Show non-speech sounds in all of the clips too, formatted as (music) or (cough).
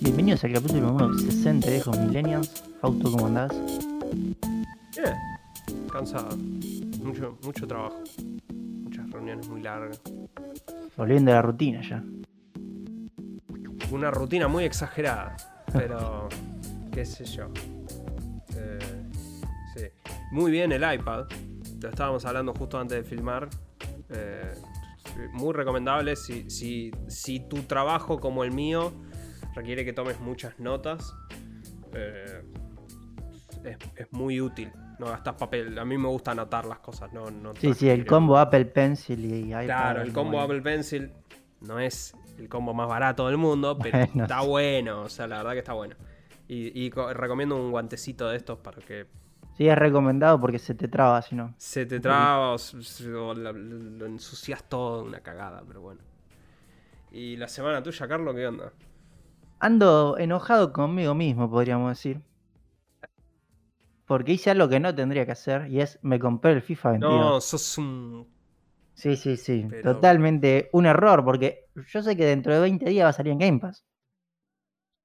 Bienvenidos al capítulo número 60 de Hijos Millennials. Fausto, ¿cómo andás? Bien, cansado. Mucho, mucho trabajo. Muchas reuniones muy largas. Volviendo a la rutina ya. Una rutina muy exagerada, pero qué sé yo. Eh, sí. Muy bien el iPad. Lo estábamos hablando justo antes de filmar. Eh, muy recomendable si, si, si tu trabajo como el mío requiere que tomes muchas notas. eh, es, es muy útil. No gastas papel. A mí me gusta anotar las cosas. No, no Sí, sí, el combo Apple Pencil y iPad. Claro, el combo bueno. Apple Pencil no es el combo más barato del mundo, (laughs) pero Bueno, está bueno. O sea, la verdad que está bueno. Y, y co- recomiendo un guantecito de estos para que Sí, es recomendado porque se te traba, si no. se te traba o, la- lo ensucias todo, una cagada, pero bueno. ¿Y la semana tuya, Carlos, qué onda? Ando enojado conmigo mismo, podríamos decir. Porque hice algo que no tendría que hacer y es me compré el FIFA 22. No, sos un... Sí, sí, sí. Pero- Totalmente un error porque yo sé que dentro de 20 días va a salir en Game Pass.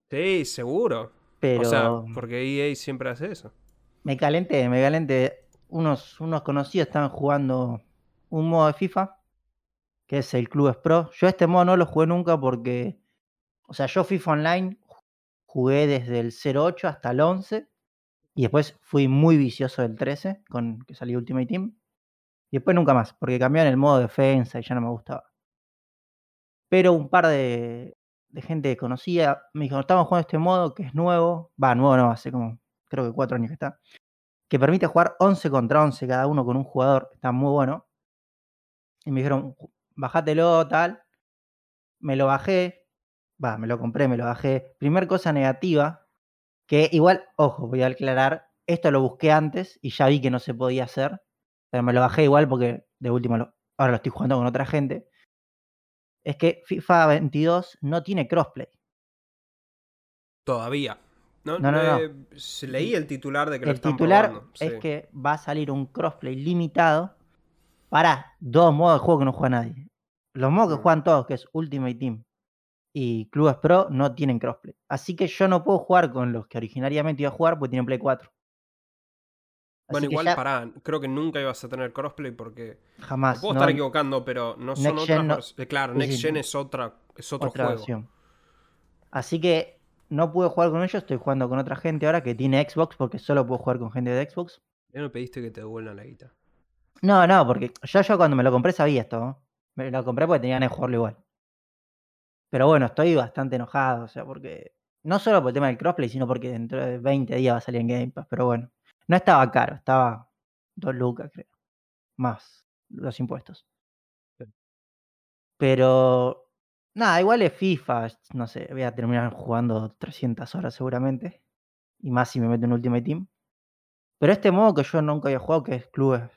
Sí, seguro. Pero O sea, porque EA siempre hace eso. Me calenté, me calenté. Unos, unos conocidos estaban jugando un modo de FIFA que es el Clubes Pro. Yo este modo no lo jugué nunca porque, o sea, yo FIFA Online jugué desde el 08 hasta el 11 y después fui muy vicioso del 13 con que salió Ultimate Team. Y después nunca más, porque cambiaron el modo defensa y ya no me gustaba. Pero un par de, de gente conocida me dijo, estamos jugando este modo que es nuevo, va, nuevo no, hace como creo que cuatro años que está, que permite jugar 11 contra 11 cada uno con un jugador, está muy bueno. Y me dijeron, "Ju- bajátelo, tal. Me lo bajé, va, me lo compré, me lo bajé. Primer cosa negativa, que igual, ojo, voy a aclarar, esto lo busqué antes y ya vi que no se podía hacer, pero me lo bajé igual porque de último lo- ahora lo estoy jugando con otra gente. Es que FIFA 22 no tiene crossplay. Todavía. No, No, no, no. eh, leí el titular de que lo El están titular probando, es sí. que va a salir un crossplay limitado para dos modos de juego que no juega nadie. Los modos que Mm. juegan todos, que es Ultimate Team y Clubes Pro, no tienen crossplay. Así que yo no puedo jugar con los que originariamente iba a jugar porque tienen Play 4. Bueno, Así que igual ya pará, creo que nunca ibas a tener crossplay porque me jamás. puedo no- estar equivocando, pero no son Next otras Gen no- eh, Claro, Next Gen es otra, es otro otra juego. versión. Así que no pude jugar con ellos, estoy jugando con otra gente ahora que tiene Xbox porque solo puedo jugar con gente de Xbox. Ya no pediste que te devuelvan la guita. No, no, porque yo, yo cuando me lo compré sabía esto. ¿no? Me lo compré porque tenía ganas de jugarlo igual. Pero bueno, estoy bastante enojado, o sea, porque. No solo por el tema del crossplay, sino porque dentro de 20 días va a salir en Game Pass. Pero bueno, no estaba caro, estaba 2 lucas, creo. Más los impuestos. Pero. Nada, igual es FIFA, no sé, voy a terminar jugando 300 horas seguramente. Y más si me meto en Ultimate Team. Pero este modo que yo nunca había jugado, que es Clubes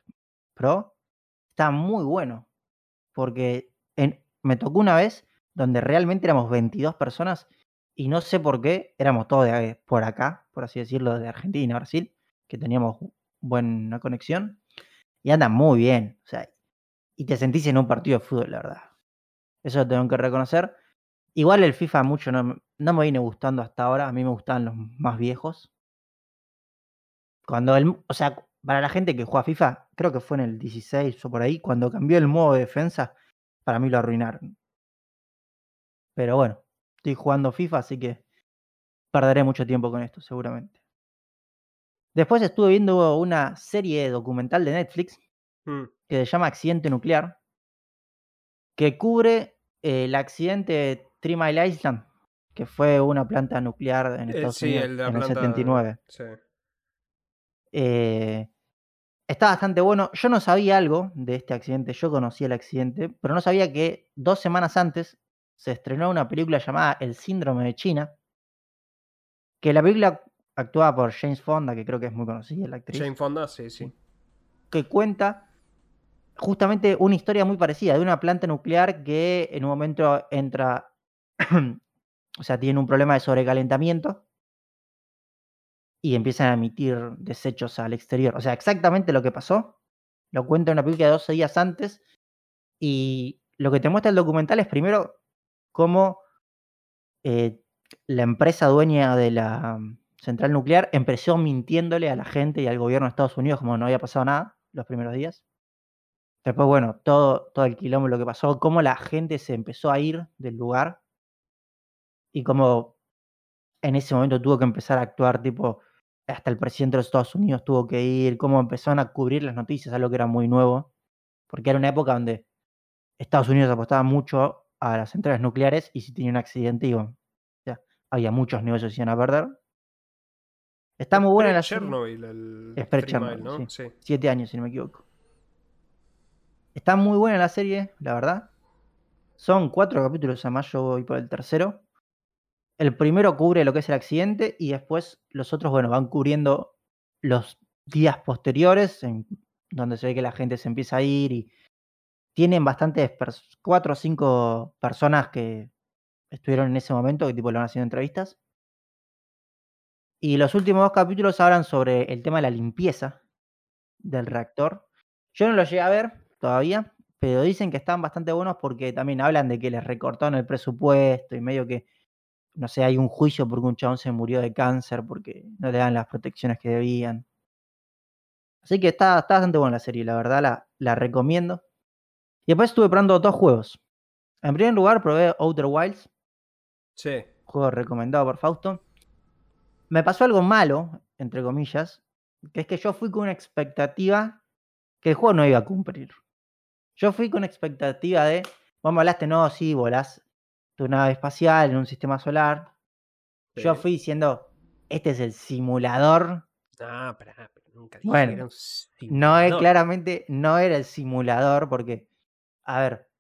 Pro, está muy bueno. Porque me tocó una vez donde realmente éramos 22 personas y no sé por qué, éramos todos de por acá, por así decirlo, de Argentina, Brasil, que teníamos buena conexión. Y anda muy bien. O sea, y te sentís en un partido de fútbol, la verdad. Eso lo tengo que reconocer. Igual el FIFA mucho no, me- no me viene gustando hasta ahora. A mí me gustan los más viejos. Cuando el, o sea, para la gente que juega FIFA, creo que fue en el 16 o por ahí, cuando cambió el modo de defensa, para mí lo arruinaron. Pero bueno, estoy jugando FIFA, así que perderé mucho tiempo con esto, seguramente. Después estuve viendo una serie documental de Netflix Mm, que se llama Accidente Nuclear, que cubre eh, el accidente de Three Mile Island, que fue una planta nuclear en eh, Estados sí, Unidos el de la en el planta. 79. Sí. Eh, está bastante bueno. Yo no sabía algo de este accidente, yo conocía el accidente, pero no sabía que dos semanas antes se estrenó una película llamada El Síndrome de China, que la película actuada por James Fonda, que creo que es muy conocida la actriz, Jane Fonda, sí, sí. que cuenta justamente una historia muy parecida de una planta nuclear que en un momento entra, (clears throat) o sea, tiene un problema de sobrecalentamiento y empiezan a emitir desechos al exterior. O sea, exactamente lo que pasó. Lo cuenta en una película de 12 días antes y lo que te muestra el documental es primero cómo eh, la empresa dueña de la mm, central nuclear empezó mintiéndole a la gente y al gobierno de Estados Unidos como no había pasado nada los primeros días. Después, bueno, todo, todo el quilombo, lo que pasó, cómo la gente se empezó a ir del lugar y cómo en ese momento tuvo que empezar a actuar, tipo, hasta el presidente de los Estados Unidos tuvo que ir, cómo empezaron a cubrir las noticias, algo que era muy nuevo, porque era una época donde Estados Unidos apostaba mucho a las centrales nucleares y si tenía un accidente, iba, había muchos negocios que iban a perder. Está muy buena la. Chernobyl, el Es ¿no? sí. Sí. Siete años, si no me equivoco. Está muy buena la serie, la verdad. Son cuatro capítulos, además yo voy por el tercero. El primero cubre lo que es el accidente y después los otros, bueno, van cubriendo los días posteriores, en donde se ve que la gente se empieza a ir y tienen bastantes, cuatro o cinco personas que estuvieron en ese momento, que tipo le van haciendo entrevistas. Y los últimos dos capítulos hablan sobre el tema de la limpieza del reactor. Yo no lo llegué a ver todavía, pero dicen que están bastante buenos porque también hablan de que les recortaron el presupuesto y medio que, no sé, hay un juicio porque un chabón se murió de cáncer porque no le dan las protecciones que debían. Así que está, está bastante buena la serie, la verdad la, la recomiendo. Y después estuve probando dos juegos. En primer lugar probé Outer Wilds, Sí. juego recomendado por Fausto. Me pasó algo malo, entre comillas, que es que yo fui con una expectativa que el juego no iba a cumplir. Yo fui con expectativa de, vos me hablaste, no, sí, volás tu nave espacial en un sistema solar. Yo fui diciendo, este es el simulador. Ah, pero, pero nunca dije Bueno, que era un No es simulador. claramente, no era el simulador, porque, a ver,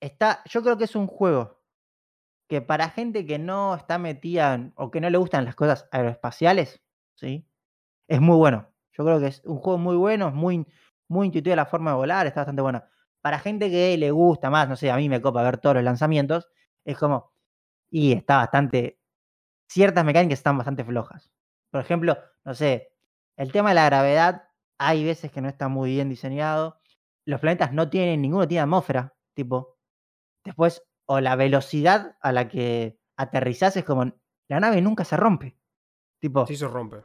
está, yo creo que es un juego que para gente que no está metida en- o que no le gustan las cosas aeroespaciales, ¿sí? Es muy bueno. Yo creo que es un juego muy bueno, es muy, muy intuitiva la forma de volar, está bastante bueno. Para gente que le gusta más, no sé, a mí me copa ver todos los lanzamientos, es como, y está bastante, ciertas mecánicas están bastante flojas. Por ejemplo, no sé, el tema de la gravedad, hay veces que no está muy bien diseñado. Los planetas no tienen, ninguno tiene atmósfera, tipo. Después, o la velocidad a la que aterrizás es como, la nave nunca se rompe. Tipo, Sí se rompe.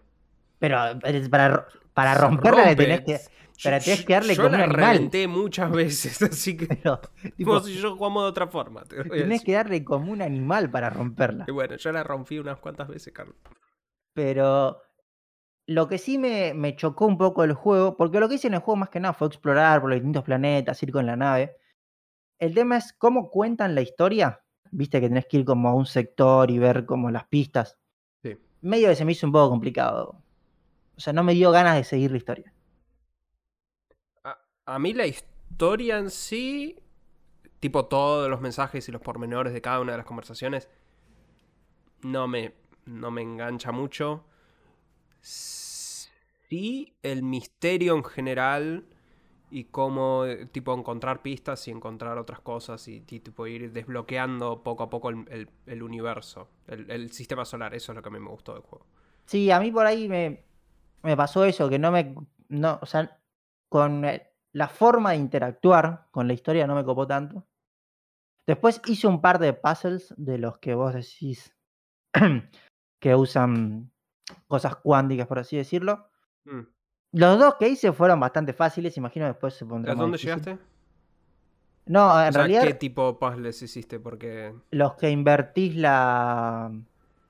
pero eh, para, para romperla le rompe. tenés que. Yo- tenés yo- que darle yo como un la animal. reventé muchas veces, (laughs) así que. Pero, (laughs) tipo, Vos y yo jugamos de otra forma. Te tenés que darle como un animal para romperla. Y bueno, yo la rompí unas cuantas veces, Carlos. Pero lo que sí me, me chocó un poco el juego, porque lo que hice en el juego más que nada fue explorar por los distintos planetas, ir con la nave. El tema es cómo cuentan la historia. Viste que tenés que ir como a un sector y ver como las pistas. Sí. Medio que se me hizo un poco complicado. O sea, no me dio ganas de seguir la historia. A, mí la historia en sí, tipo todos los mensajes y los pormenores de cada una de las conversaciones, no me, no me engancha mucho. Sí, el misterio en general y cómo, tipo, encontrar pistas y encontrar otras cosas y, tipo, ir desbloqueando poco a poco el, el- universo, el, el sistema solar. Eso es lo que a mí me gustó del juego. Sí, a mí por ahí me, me pasó eso, que no me. No, o sea, con la forma de interactuar con la historia no me copó tanto. Después hice un par de puzzles de los que vos decís (clears throat) que usan cosas cuánticas, por así decirlo. Mm. Los dos que hice fueron bastante fáciles, imagino después se pondrá ¿A dónde difícil. llegaste? No, en O sea, realidad ¿qué tipo puzzles hiciste? Porque... los que invertís la.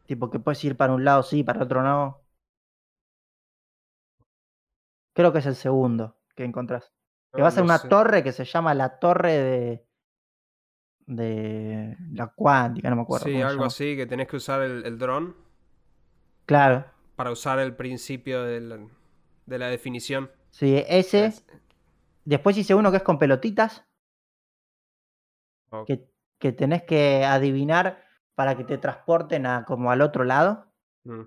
Tipo que puedes ir para un lado sí, para otro no. Creo que es el segundo que encontrás. Que no, vas a una sé. torre que se llama la torre de. de la cuántica, no me acuerdo. Sí, algo así, que tenés que usar el, el dron Claro. para usar el principio del- de la definición. Sí, ese. Es- Después hice uno que es con pelotitas. Ok. Que, que tenés que adivinar para que te transporten a como al otro lado. Mm.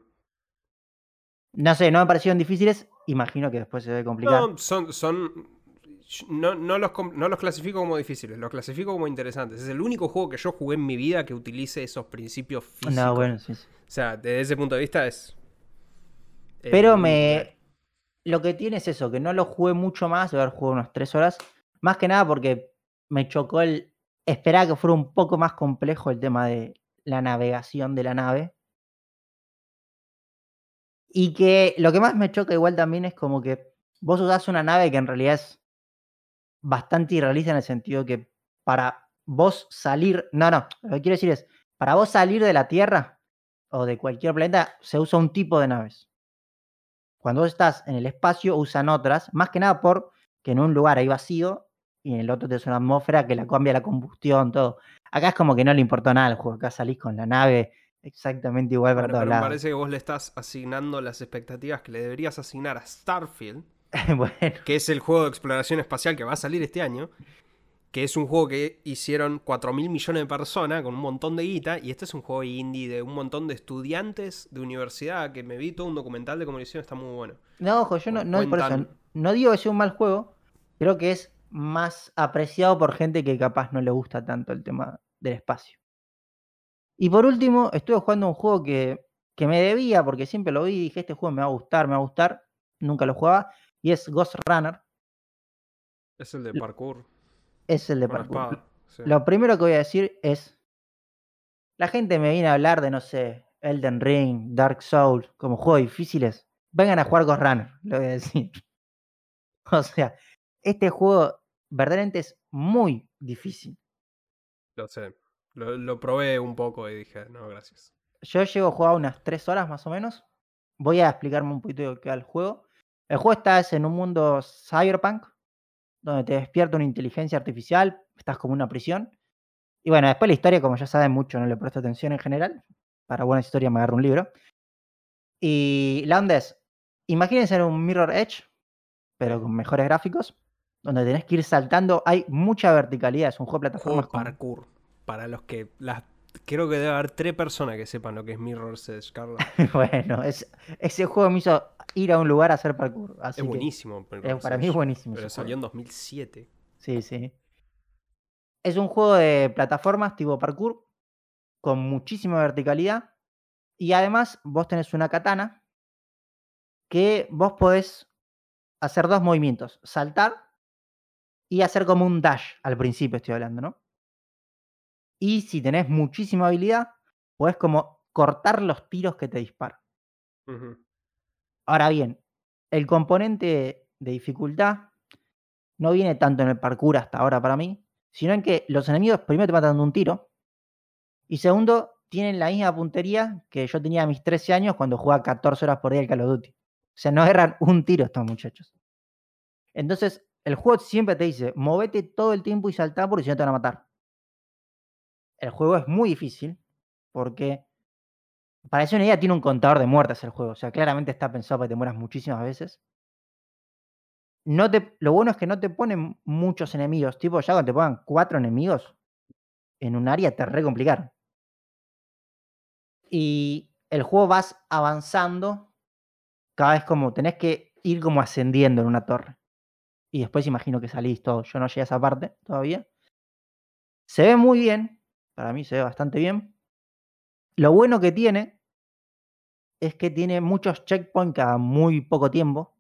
No sé, no me parecieron difíciles. Imagino que después se debe complicar. No, son... son no, no los, no los clasifico como difíciles, los clasifico como interesantes. Es el único juego que yo jugué en mi vida que utilice esos principios físicos. No, bueno, sí, sí. O sea, desde ese punto de vista es... Pero me. Lo que tiene es eso, que no lo jugué mucho más, de haber jugado unas tres horas. Más que nada porque me chocó el, esperaba que fuera un poco más complejo el tema de la navegación de la nave. Y que lo que más me choca igual también es como que vos usás una nave que en realidad es bastante irrealista en el sentido que para vos salir, no, no, lo que quiero decir es, para vos salir de la Tierra o de cualquier planeta se usa un tipo de naves. Cuando vos estás en el espacio usan otras, más que nada por que en un lugar hay vacío y en el otro tenés una atmósfera que la cambia la combustión, todo. Acá es como que no le importó nada al juego, acá salís con la nave exactamente igual para Bueno, todos pero me lados. parece que vos le estás asignando las expectativas que le deberías asignar a Starfield, (laughs) bueno, que es el juego de exploración espacial que va a salir este año, que es un juego que hicieron 4 mil millones de personas con un montón de guita, y este es un juego indie de un montón de estudiantes de universidad, que me vi todo un documental de cómo lo hicieron, está muy bueno. no, ojo, yo no, no, por eso, no digo que sea un mal juego, creo que es más apreciado por gente que capaz no le gusta tanto el tema del espacio. Y por último, estuve jugando un juego que, que me debía, porque siempre lo vi y dije, este juego me va a gustar, me va a gustar, nunca lo jugaba, y es Ghost Runner, Es el de parkour. es el de Con parkour. espada. sí. Lo primero que voy a decir es, la gente me viene a hablar de, no sé, Elden Ring, Dark Souls, como juegos difíciles. Vengan a jugar Ghost Runner, (laughs) lo voy a decir. O sea, este juego verdaderamente es muy difícil. Lo sé. Lo, lo probé un poco y dije, no, gracias. Yo llego a jugar unas 3 horas más o menos. Voy a explicarme un poquito de qué va el juego. El juego está es en un mundo cyberpunk, donde te despierta una inteligencia artificial, estás como en una prisión. Y bueno, después la historia, como ya saben mucho, no le presto atención en general. Para buena historia me agarro un libro. Y la onda es, imagínense en un Mirror Edge, pero con mejores gráficos, donde tenés que ir saltando. Hay mucha verticalidad, es un juego de Juego plataformas. con- parkour. Para los que. Las, creo que debe haber tres personas que sepan lo que es Mirror's Edge, Carlos. (laughs) bueno, es, ese juego me hizo ir a un lugar a hacer parkour. Así es buenísimo. es- para mí es buenísimo. Pero salió en juego. 2007. Sí, sí. Es un juego de plataformas tipo parkour, con muchísima verticalidad. Y además vos tenés una katana que vos podés hacer dos movimientos. Saltar y hacer como un dash al principio, estoy hablando, ¿no? Y si tenés muchísima habilidad, podés como cortar los tiros que te disparan. Ahora bien, el componente de dificultad no viene tanto en el parkour hasta ahora para mí, sino en que los enemigos primero te matan de un tiro y segundo tienen la misma puntería que yo tenía a mis 13 años cuando jugaba 14 horas por día al Call of Duty. O sea, no erran un tiro estos muchachos. Entonces, el juego siempre te dice, movete todo el tiempo y saltá porque si no te van a matar. El juego es muy difícil porque, para hacer una idea, tiene un contador de muertes el juego. O sea, claramente está pensado para que te mueras muchísimas veces. No te, lo bueno es que no te ponen muchos enemigos. Tipo, ya cuando te pongan cuatro enemigos en un área te re complicaron. Y el juego vas avanzando. Cada vez como tenés que ir como ascendiendo en una torre. Y después imagino que salís todo. Yo no llegué a esa parte todavía. Se ve muy bien. Para mí se ve bastante bien. Lo bueno que tiene es que tiene muchos checkpoints cada muy poco tiempo.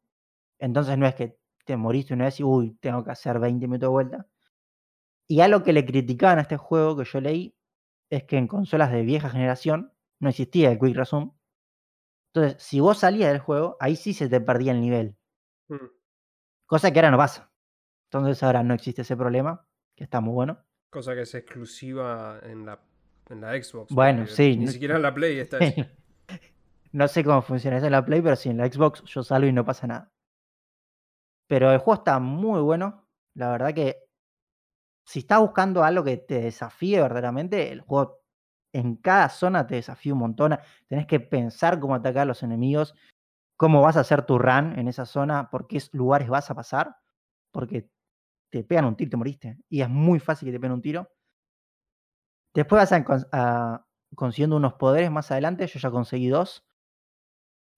Entonces no es que te moriste una vez y uy, tengo que hacer 20 minutos de vuelta. Y algo que le criticaban a este juego que yo leí es que en consolas de vieja generación no existía el Quick Resume. Entonces, si vos salías del juego, ahí sí se te perdía el nivel. Mm. Cosa que ahora no pasa. Entonces ahora no existe ese problema, que está muy bueno. Cosa que es exclusiva en la, en la Xbox. Bueno, sí, Ni no- siquiera en la Play está eso. (laughs) no sé cómo funciona eso en la Play, pero sí, en la Xbox yo salgo y no pasa nada. Pero el juego está muy bueno. La verdad que si estás buscando algo que te desafíe verdaderamente, el juego en cada zona te desafía un montón. Tenés que pensar cómo atacar a los enemigos, cómo vas a hacer tu run en esa zona, por qué lugares vas a pasar, porque te pegan un tiro y te moriste. Y es muy fácil que te peguen un tiro. Después vas a, cons- a- consiguiendo unos poderes más adelante. Yo ya conseguí dos.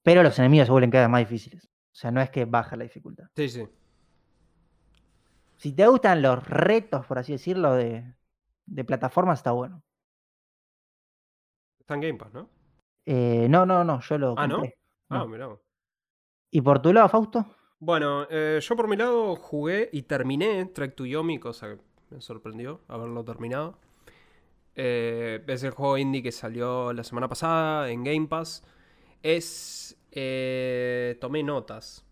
Pero los enemigos se vuelven cada vez más difíciles. O sea, no es que baja la dificultad. Sí, sí. Si te gustan los retos, por así decirlo, de, de plataformas, está bueno. Está en Game Pass, ¿no? Eh, no, no, no, yo lo Ah, ¿no? Ah, No. mirá. ¿Y por tu lado, Fausto? Bueno, eh, yo por mi lado jugué y terminé Trek to Yomi, cosa que me sorprendió haberlo terminado. Eh, es el juego indie que salió la semana pasada en Game Pass. Es. eh, tomé notas.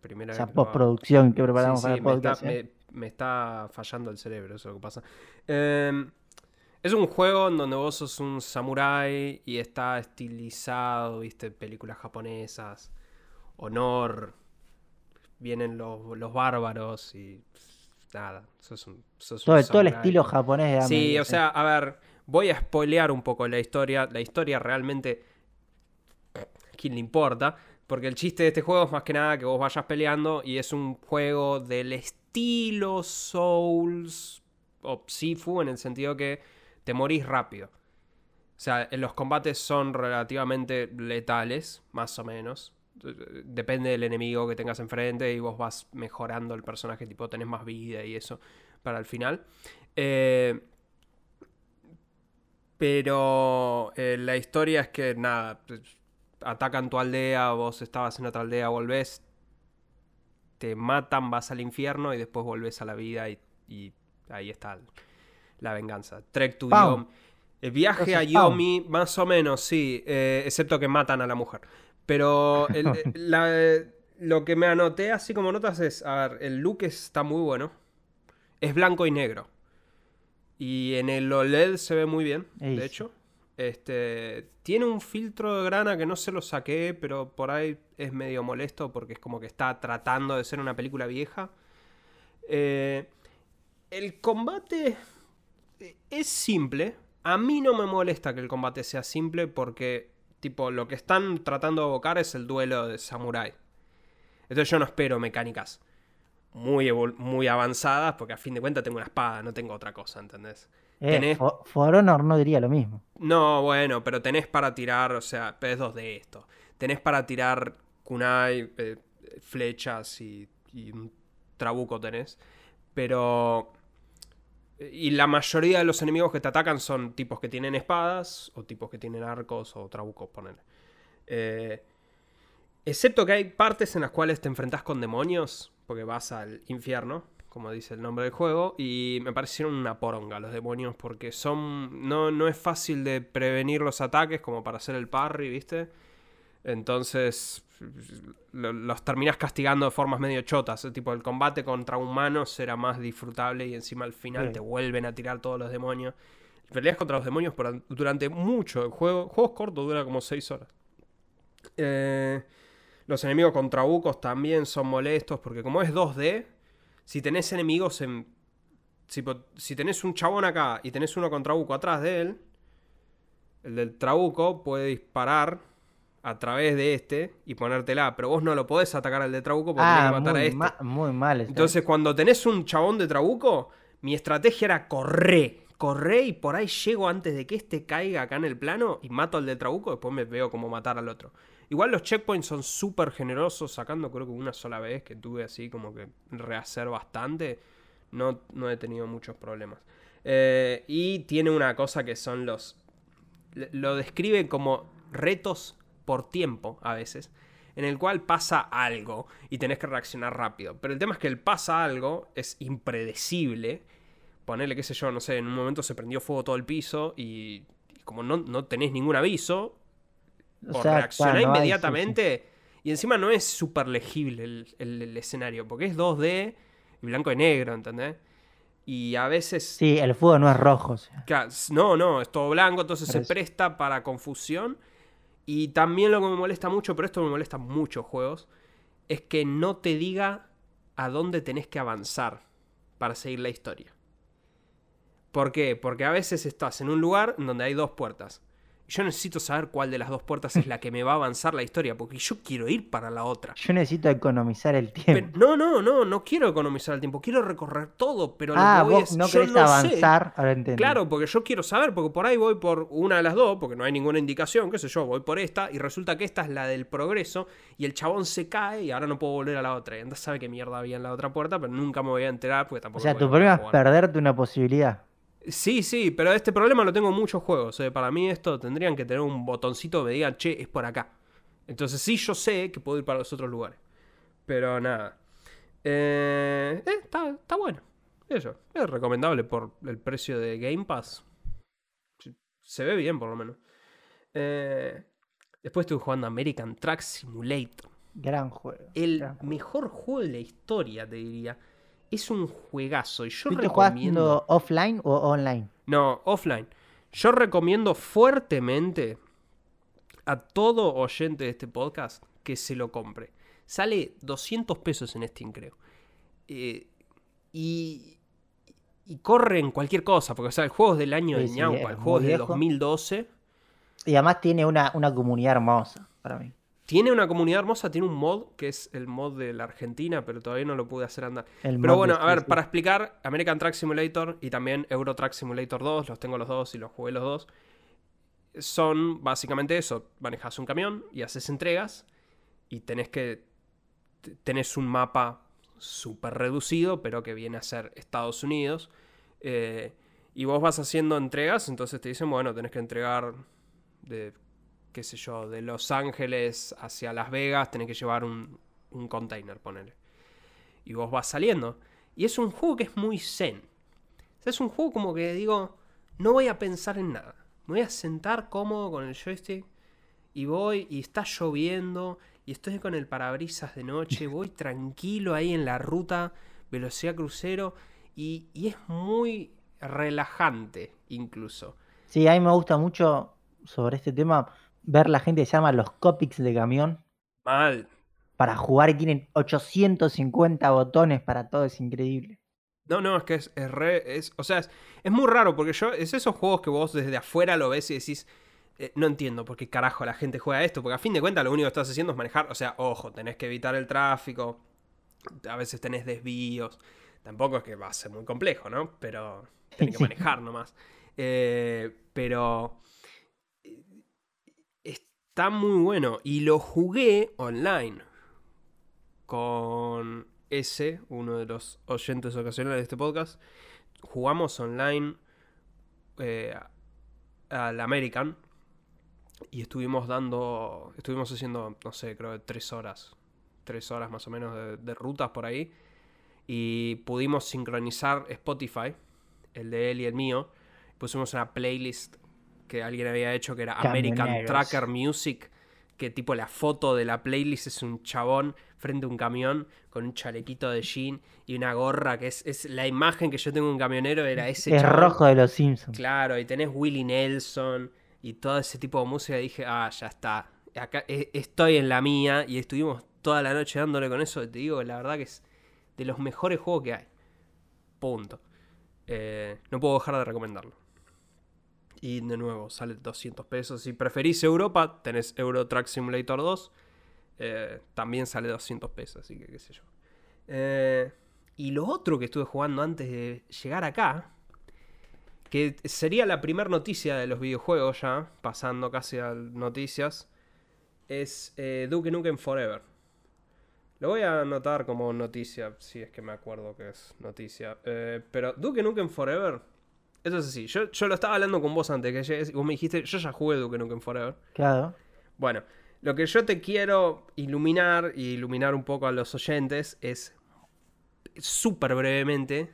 Primera Esa postproducción que preparamos Sí, para sí, el me, podcast. está, me- me está fallando el cerebro, eso es lo que pasa. Eh, es un juego en donde vos sos un samurái y está estilizado, viste, películas japonesas, honor, vienen los, los bárbaros y nada, sos un, sos un Todo, el- todo el estilo japonés de Sí, o sea, a ver, voy a spoilear un poco la historia. La historia realmente. ¿Quién le importa? Porque el chiste de este juego es más que nada que vos vayas peleando y es un juego del estilo Souls o Sifu en el sentido que te morís rápido. O sea, los combates son relativamente letales, más o menos. Depende del enemigo que tengas enfrente y vos vas mejorando el personaje, tipo tenés más vida y eso para el final. Eh, pero eh, la historia es que nada, pues, atacan tu aldea, vos estabas en otra aldea, volvés, te matan, vas al infierno y después volvés a la vida y, y ahí está la venganza. Trek to. Yomi. El viaje a Entonces. Yomi, más o menos, sí, eh, excepto que matan a la mujer. Pero (laughs) el- eh, la- lo que me anoté así como notas es, a ver, el look está muy bueno. Es blanco y negro. Y en el OLED se ve muy bien, Ey, de hecho. Este, tiene un filtro de grana que no se lo saqué, pero por ahí es medio molesto porque es como que está tratando de ser una película vieja. Eh, el combate es simple. A mí no me molesta que el combate sea simple porque, tipo, lo que están tratando de evocar es el duelo de samurái. Entonces yo no espero mecánicas muy, muy avanzadas porque a fin de cuentas tengo una espada, no tengo otra cosa, ¿entendés? Eh, tenés- For, Honor no diría lo mismo. No, bueno, pero tenés para tirar, o sea, es dos de esto. Tenés para tirar kunai, eh, flechas y, y un trabuco tenés. Pero... Y la mayoría de los enemigos que te atacan son tipos que tienen espadas o tipos que tienen arcos o trabucos, ponele. Eh, excepto que hay partes en las cuales te enfrentás con demonios, porque vas al infierno, como dice el nombre del juego, y me parecieron una poronga los demonios, porque son. No, no es fácil de prevenir los ataques como para hacer el parry, ¿viste? Entonces. lo- los terminás castigando de formas medio chotas. Tipo, el combate contra humanos era más disfrutable y encima al final Sí. te vuelven a tirar todos los demonios. Peleas contra los demonios por- durante mucho. El juego, juegos cortos dura como 6 horas. Eh, los enemigos con trabucos también son molestos porque como es 2D, si tenés enemigos en... Si, si tenés un chabón acá y tenés uno con trabuco atrás de él, el del trabuco puede disparar a través de este y ponértela, pero vos no lo podés atacar al de trabuco porque tenés Ah, que matar a muy, este. ma- muy mal. Entonces, cuando tenés un chabón de trabuco, mi estrategia era correr. Correr y por ahí llego antes de que este caiga acá en el plano y mato al de trabuco, después me veo como matar al otro. Igual los checkpoints son súper generosos, sacando creo que una sola vez que tuve así como que rehacer bastante. No, no he tenido muchos problemas. Eh, y tiene una cosa que son los... Lo describe como retos por tiempo a veces, en el cual pasa algo y tenés que reaccionar rápido. Pero el tema es que el pasa algo es impredecible. Ponerle, qué sé yo, no sé, en un momento se prendió fuego todo el piso y, y como no, no tenés ningún aviso, O o sea, reaccionar claro, no hay- sí, inmediatamente. Y encima no es súper legible el, el- el escenario, porque es 2D y blanco y negro, ¿entendés? Y a veces... Sí, el fuego no es rojo. o sea. Claro, No, no, es todo blanco, entonces se presta para confusión. Y también lo que me molesta mucho, pero esto me molesta en muchos juegos, es que no te diga a dónde tenés que avanzar para seguir la historia. ¿Por qué? Porque a veces estás en un lugar donde hay dos puertas. Yo necesito saber cuál de las dos puertas es la que me va a avanzar la historia, porque yo quiero ir para la otra. Yo necesito economizar el Pero- tiempo. no, no, no, no quiero economizar el tiempo, quiero recorrer todo, pero lo ah, que voy vos es, no querés no sé. avanzar. Ahora. Claro, porque yo quiero saber, porque por ahí voy por una de las dos, porque no hay ninguna indicación, qué sé yo, voy por esta, y resulta que esta es la del progreso, y el chabón se cae y ahora no puedo volver a la otra. Y andas sabe qué mierda había en la otra puerta, pero nunca me voy a enterar porque O tampoco sea, voy tu problema es perderte una posibilidad. Sí, sí, pero este problema lo tengo en muchos juegos. eh. Para mí esto tendrían que tener un botoncito que me diga, che, es por acá. Entonces sí, yo sé que puedo ir para los otros lugares. Pero nada. Eh, eh, está, está bueno. Eso, es recomendable por el precio de Game Pass. Se ve bien, por lo menos. Eh, después estuve jugando American Truck Simulator. Gran juego. El gran juego. mejor juego de la historia, te diría. Es un juegazo. Y yo ¿Tú te recomiendo. offline o online? No, offline. Yo recomiendo fuertemente a todo oyente de este podcast que se lo compre. Sale 200 pesos en Steam, creo. Eh, y, y corre en cualquier cosa, porque o sea, el juego es del año Sí, de ñaupa, el juego es muy de viejo. 2012. Y además tiene una, una comunidad hermosa para mí. Tiene una comunidad hermosa, tiene un mod que es el mod de la Argentina, pero todavía no lo pude hacer andar. El Pero bueno, a ver, para explicar, American Truck Simulator y también Euro Truck Simulator 2, los tengo los dos y los jugué los dos, son básicamente eso, manejas un camión y haces entregas y tenés que, tenés un mapa súper reducido, pero que viene a ser Estados Unidos, eh, y vos vas haciendo entregas, entonces te dicen, bueno, tenés que entregar de, qué sé yo, de Los Ángeles hacia Las Vegas, tenés que llevar un, un container, ponele y vos vas saliendo. Y es un juego que es muy zen. O sea, es un juego como que digo, no voy a pensar en nada. Me voy a sentar cómodo con el joystick y voy y está lloviendo y estoy con el parabrisas de noche, (laughs) voy tranquilo ahí en la ruta, velocidad crucero y, y es muy relajante incluso. Sí, a mí me gusta mucho sobre este tema ver la gente que se llama los copics de camión Mal. para jugar y tienen 850 botones para todo, es increíble. No, no, es que es, es re. Es, o sea, es, es muy raro porque yo. Es esos juegos que vos desde afuera lo ves y decís. eh, no entiendo por qué carajo la gente juega esto. Porque a fin de cuentas lo único que estás haciendo es manejar. O sea, ojo, tenés que evitar el tráfico. A veces tenés desvíos. Tampoco es que va a ser muy complejo, ¿no? Pero tenés que (laughs) manejar nomás. Eh, pero. Está muy bueno. Y lo jugué online. Con ese, uno de los oyentes ocasionales de este podcast. Jugamos online eh, al American. Y estuvimos dando. Estuvimos haciendo, no sé, creo que tres horas. Tres horas más o menos de, de rutas por ahí. Y pudimos sincronizar Spotify, el de él y el mío. Pusimos una playlist que alguien había hecho que era American. Tracker Music. Que tipo la foto de la playlist es un chabón frente a un camión con un chalequito de jean y una gorra que es, es la imagen que yo tengo de un camionero era ese es chabón. rojo de los Simpsons. Claro, y tenés Willie Nelson y todo ese tipo de música. Y dije, ah, ya está. Acá e- estoy en la mía. Y estuvimos toda la noche dándole con eso. Te digo, la verdad que es de los mejores juegos que hay. Punto. Eh, no puedo dejar de recomendarlo. Y de nuevo, sale 200 pesos. Si preferís Europa, tenés Euro Truck Simulator 2. eh, también sale 200 pesos, así que qué sé yo. Eh, y lo otro que estuve jugando antes de llegar acá, que sería la primera noticia de los videojuegos ya, pasando casi a noticias, es eh, Duke Nukem Forever. Lo voy a anotar como noticia, si es que me acuerdo que es noticia. Pero Duke Nukem Forever, eso es así. Yo, yo lo estaba hablando con vos antes que llegues y vos me dijiste, yo ya jugué Duke Nukem Forever. Claro. Bueno, lo que yo te quiero iluminar y iluminar un poco a los oyentes es súper brevemente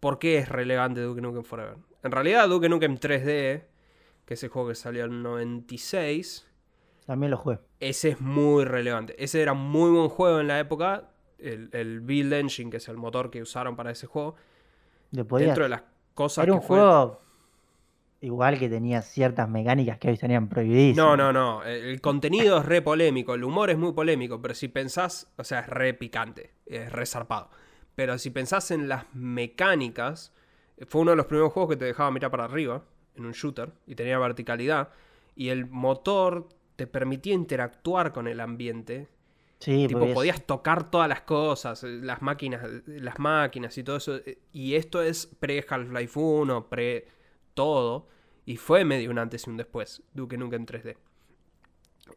por qué es relevante Duke Nukem Forever. En realidad, Duke Nukem 3D, que es el juego que salió en 96, También lo jugué. ese es muy relevante. Ese era un muy buen juego en la época. El, el Build Engine, que es el motor que usaron para ese juego. Dentro de las cosas Era que un fue. juego igual que tenía ciertas mecánicas que hoy estarían prohibidas. No, no, no. El el contenido es re polémico, el humor es muy polémico, pero si pensás, o sea, es re picante, es re zarpado. Pero si pensás en las mecánicas, fue uno de los primeros juegos que te dejaba mirar para arriba, en un shooter, y tenía verticalidad, y el motor te permitía interactuar con el ambiente. Sí, tipo, podías tocar todas las cosas, eh, las máquinas, las máquinas y todo eso. eh, Y esto es pre-Half-Life 1, pre todo. Y fue medio un antes y un después, Duke Nukem 3D.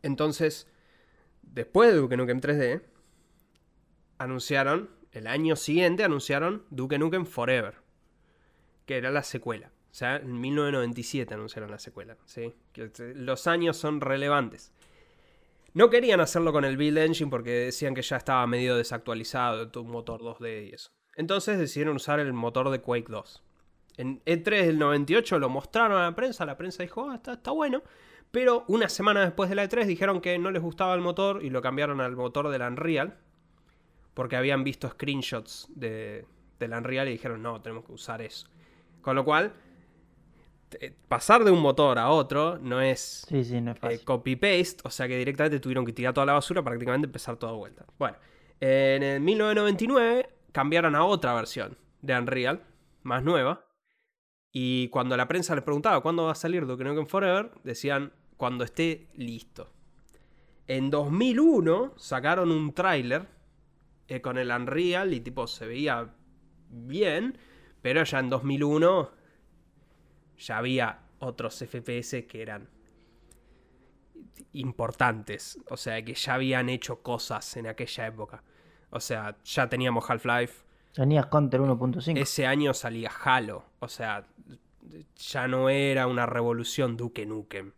Entonces, después de Duke Nukem 3D, anunciaron, el año siguiente anunciaron Duke Nukem Forever, que era la secuela. O sea, en 1997 anunciaron la secuela. ¿sí? Eh, los años son relevantes. No querían hacerlo con el Build Engine porque decían que ya estaba medio desactualizado, un motor 2D y eso. Entonces decidieron usar el motor de Quake 2. En E3 del 98 lo mostraron a la prensa, la prensa dijo, ah, está, bueno. Pero una semana después de la E3 dijeron que no les gustaba el motor y lo cambiaron al motor del Unreal. Porque habían visto screenshots de, del Unreal y dijeron, no, tenemos que usar eso. Con lo cual, pasar de un motor a otro no es, Sí, sí, no es eh, copy-paste, o sea que directamente tuvieron que tirar toda la basura, prácticamente empezar todo de vuelta. Bueno, en el 1999 cambiaron a otra versión de Unreal, más nueva, y cuando la prensa les preguntaba cuándo va a salir Duke Nukem Forever, decían cuando esté listo. En 2001 sacaron un tráiler eh, con el Unreal y tipo se veía bien, pero ya en 2001 ya había otros FPS que eran importantes, o sea, que ya habían hecho cosas en aquella época. O sea, ya teníamos Half-Life, Tenías Counter 1.5. ese año salía Halo, o sea, ya no era una revolución Duke Nukem.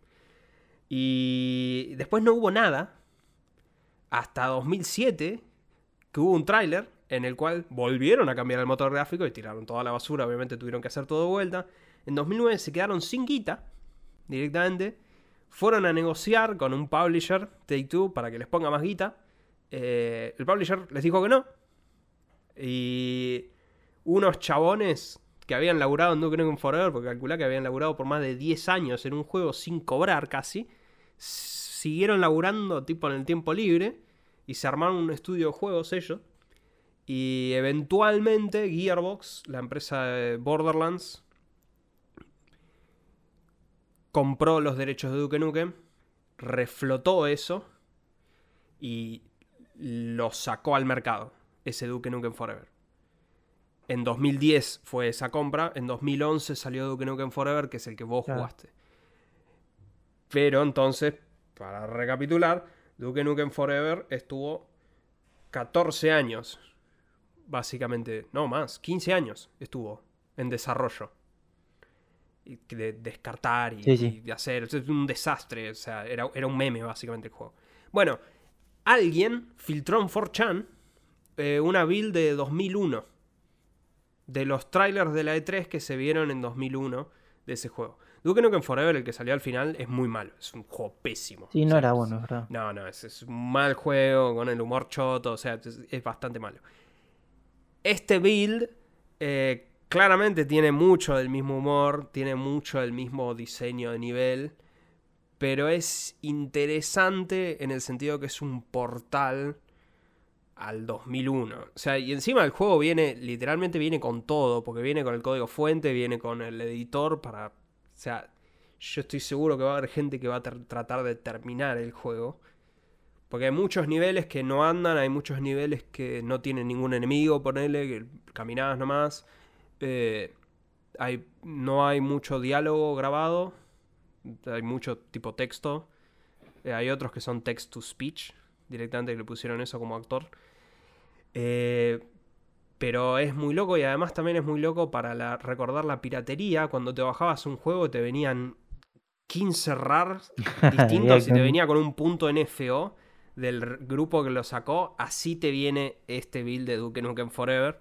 Y después no hubo nada hasta 2007 que hubo un tráiler en el cual volvieron a cambiar el motor gráfico y tiraron toda la basura, obviamente tuvieron que hacer todo de vuelta. En 2009 se quedaron sin guita directamente. Fueron a negociar con un publisher, Take Two, para que les ponga más guita. Eh, el publisher les dijo que no. Y unos chabones que habían laburado en Duke Nukem Forever, porque calculá que habían laburado por más de 10 años en un juego sin cobrar casi, siguieron laburando tipo en el tiempo libre y se armaron un estudio de juegos ellos. Y eventualmente Gearbox, la empresa de Borderlands, compró los derechos de Duke Nukem, reflotó eso y lo sacó al mercado, ese Duke Nukem Forever. En 2010 fue esa compra, en 2011 salió Duke Nukem Forever, que es el que vos Claro. jugaste. Pero entonces, para recapitular, Duke Nukem Forever estuvo 14 años, básicamente, no más, 15 años estuvo en desarrollo. Y de descartar y, Sí, sí. y de hacer, es un desastre, o sea, era, era un meme básicamente el juego. Bueno, alguien filtró en 4chan eh, una build de 2001 de los trailers de la E3 que se vieron en 2001 de ese juego. Duke Nukem Forever, el que salió al final, es muy malo. Es un juego pésimo. Sí, no era bueno, es verdad. No, no, es, es un mal juego con el humor choto, o sea, es, es bastante malo. Este build eh, claramente tiene mucho del mismo humor, tiene mucho del mismo diseño de nivel, pero es interesante en el sentido que es un portal al 2001. O sea, y encima el juego viene, literalmente viene con todo, porque viene con el código fuente, viene con el editor para... O sea, yo estoy seguro que va a haber gente que va a tr- tratar de terminar el juego. Porque hay muchos niveles que no andan, hay muchos niveles que no tienen ningún enemigo, ponele, que caminabas nomás. Eh, hay, no hay mucho diálogo grabado, hay mucho tipo texto. Eh, hay otros que son text to speech, directamente que le pusieron eso como actor. Eh, pero es muy loco y además también es muy loco para la- recordar la piratería. Cuando te bajabas un juego te venían 15 RARs (laughs) distintos y te venía con un punto NFO del grupo que lo sacó. Así te viene este build de Duke Nukem Forever.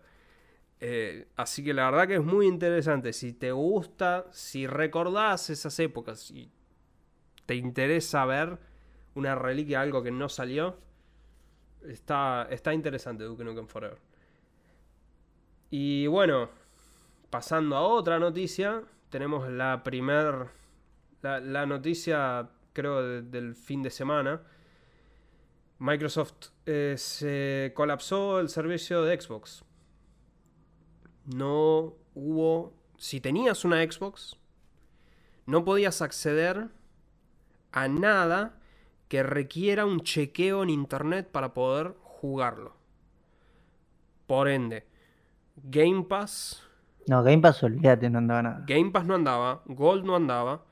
Eh, así que la verdad que es muy interesante. Si te gusta, si recordás esas épocas, si te interesa ver una reliquia, algo que no salió, está, está interesante Duke Nukem Forever. Y bueno, pasando a otra noticia, tenemos la primer, la, noticia creo de- del fin de semana. Microsoft eh, se colapsó el servicio de Xbox. No hubo, si tenías una Xbox, no podías acceder a nada que requiera un chequeo en internet para poder jugarlo. Por ende, Game Pass, No, Game Pass, olvídate, no andaba nada. Game Pass no andaba, Gold no andaba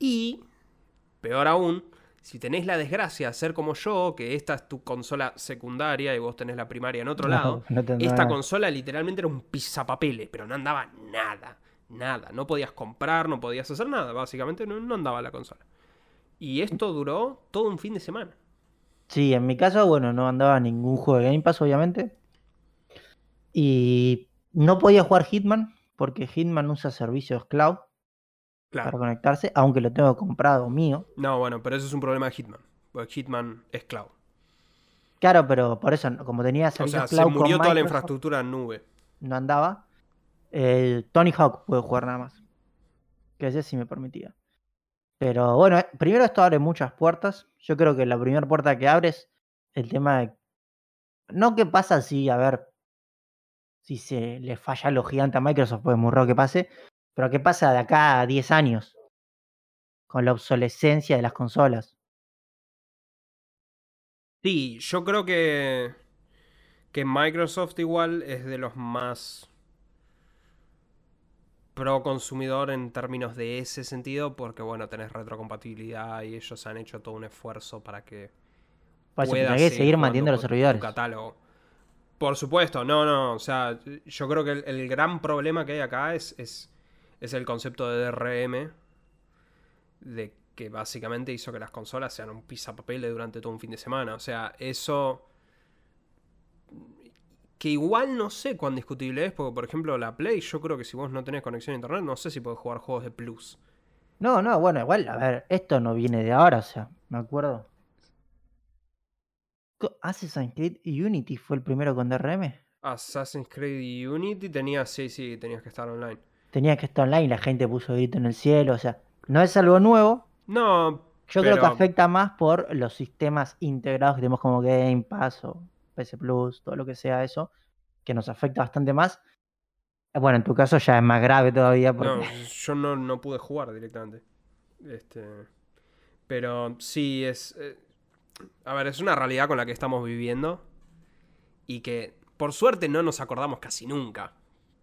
y, peor aún, si tenés la desgracia de ser como yo, que esta es tu consola secundaria y vos tenés la primaria en otro No, lado, no esta consola literalmente era un pisapapeles, pero no andaba nada, nada. No podías comprar, no podías hacer nada, básicamente no, no andaba la consola. Y esto duró todo un fin de semana. Sí, en mi caso, bueno, no andaba ningún juego de Game Pass, obviamente. Y no podía jugar Hitman porque Hitman usa servicios cloud para conectarse, aunque lo tengo comprado mío. No, bueno, pero eso es un problema de Hitman. Porque Hitman es cloud. Claro, pero por eso, como tenía O sea, se cloud con murió toda la infraestructura en nube. no andaba. El Tony Hawk puedo jugar nada más. Que ese sí me permitía. Pero bueno, eh, primero esto abre muchas puertas. Yo creo que la primera puerta que abre es el tema de. No qué pasa si, a ver, si se le falla lo gigante a Microsoft, pues es muy raro que pase. Pero qué pasa de acá a 10 años. Con la obsolescencia de las consolas. Sí, yo creo que, que Microsoft igual es de los más pro consumidor en términos de ese sentido, porque bueno, tenés retrocompatibilidad y ellos han hecho todo un esfuerzo para que puedas tenés que seguir manteniendo los servidores. catálogo. Por supuesto, no, no, o sea, yo creo que el, el gran problema que hay acá es, es, es el concepto de DRM, de que básicamente hizo que las consolas sean un pisapapeles durante todo un fin de semana. O sea, eso. Que igual no sé cuán discutible es, porque por ejemplo la Play, yo creo que si vos no tenés conexión a internet, no sé si podés jugar juegos de Plus. No, no, bueno, igual, a ver, esto no viene de ahora, o sea, me acuerdo. Assassin's Creed Unity fue el primero con DRM. Assassin's Creed Unity tenía, sí, sí, tenías que estar online. Tenía que estar online, la gente puso grito en el cielo, o sea, no es algo nuevo. No, Yo creo que afecta más por los sistemas integrados que tenemos como Game Pass o PS Plus, todo lo que sea eso, que nos afecta bastante más. Bueno, en tu caso ya es más grave todavía porque no, (laughs) yo no, no pude jugar directamente. Este. Pero sí, es. eh, a ver, es una realidad con la que estamos viviendo. Y que, por suerte, no nos acordamos casi nunca.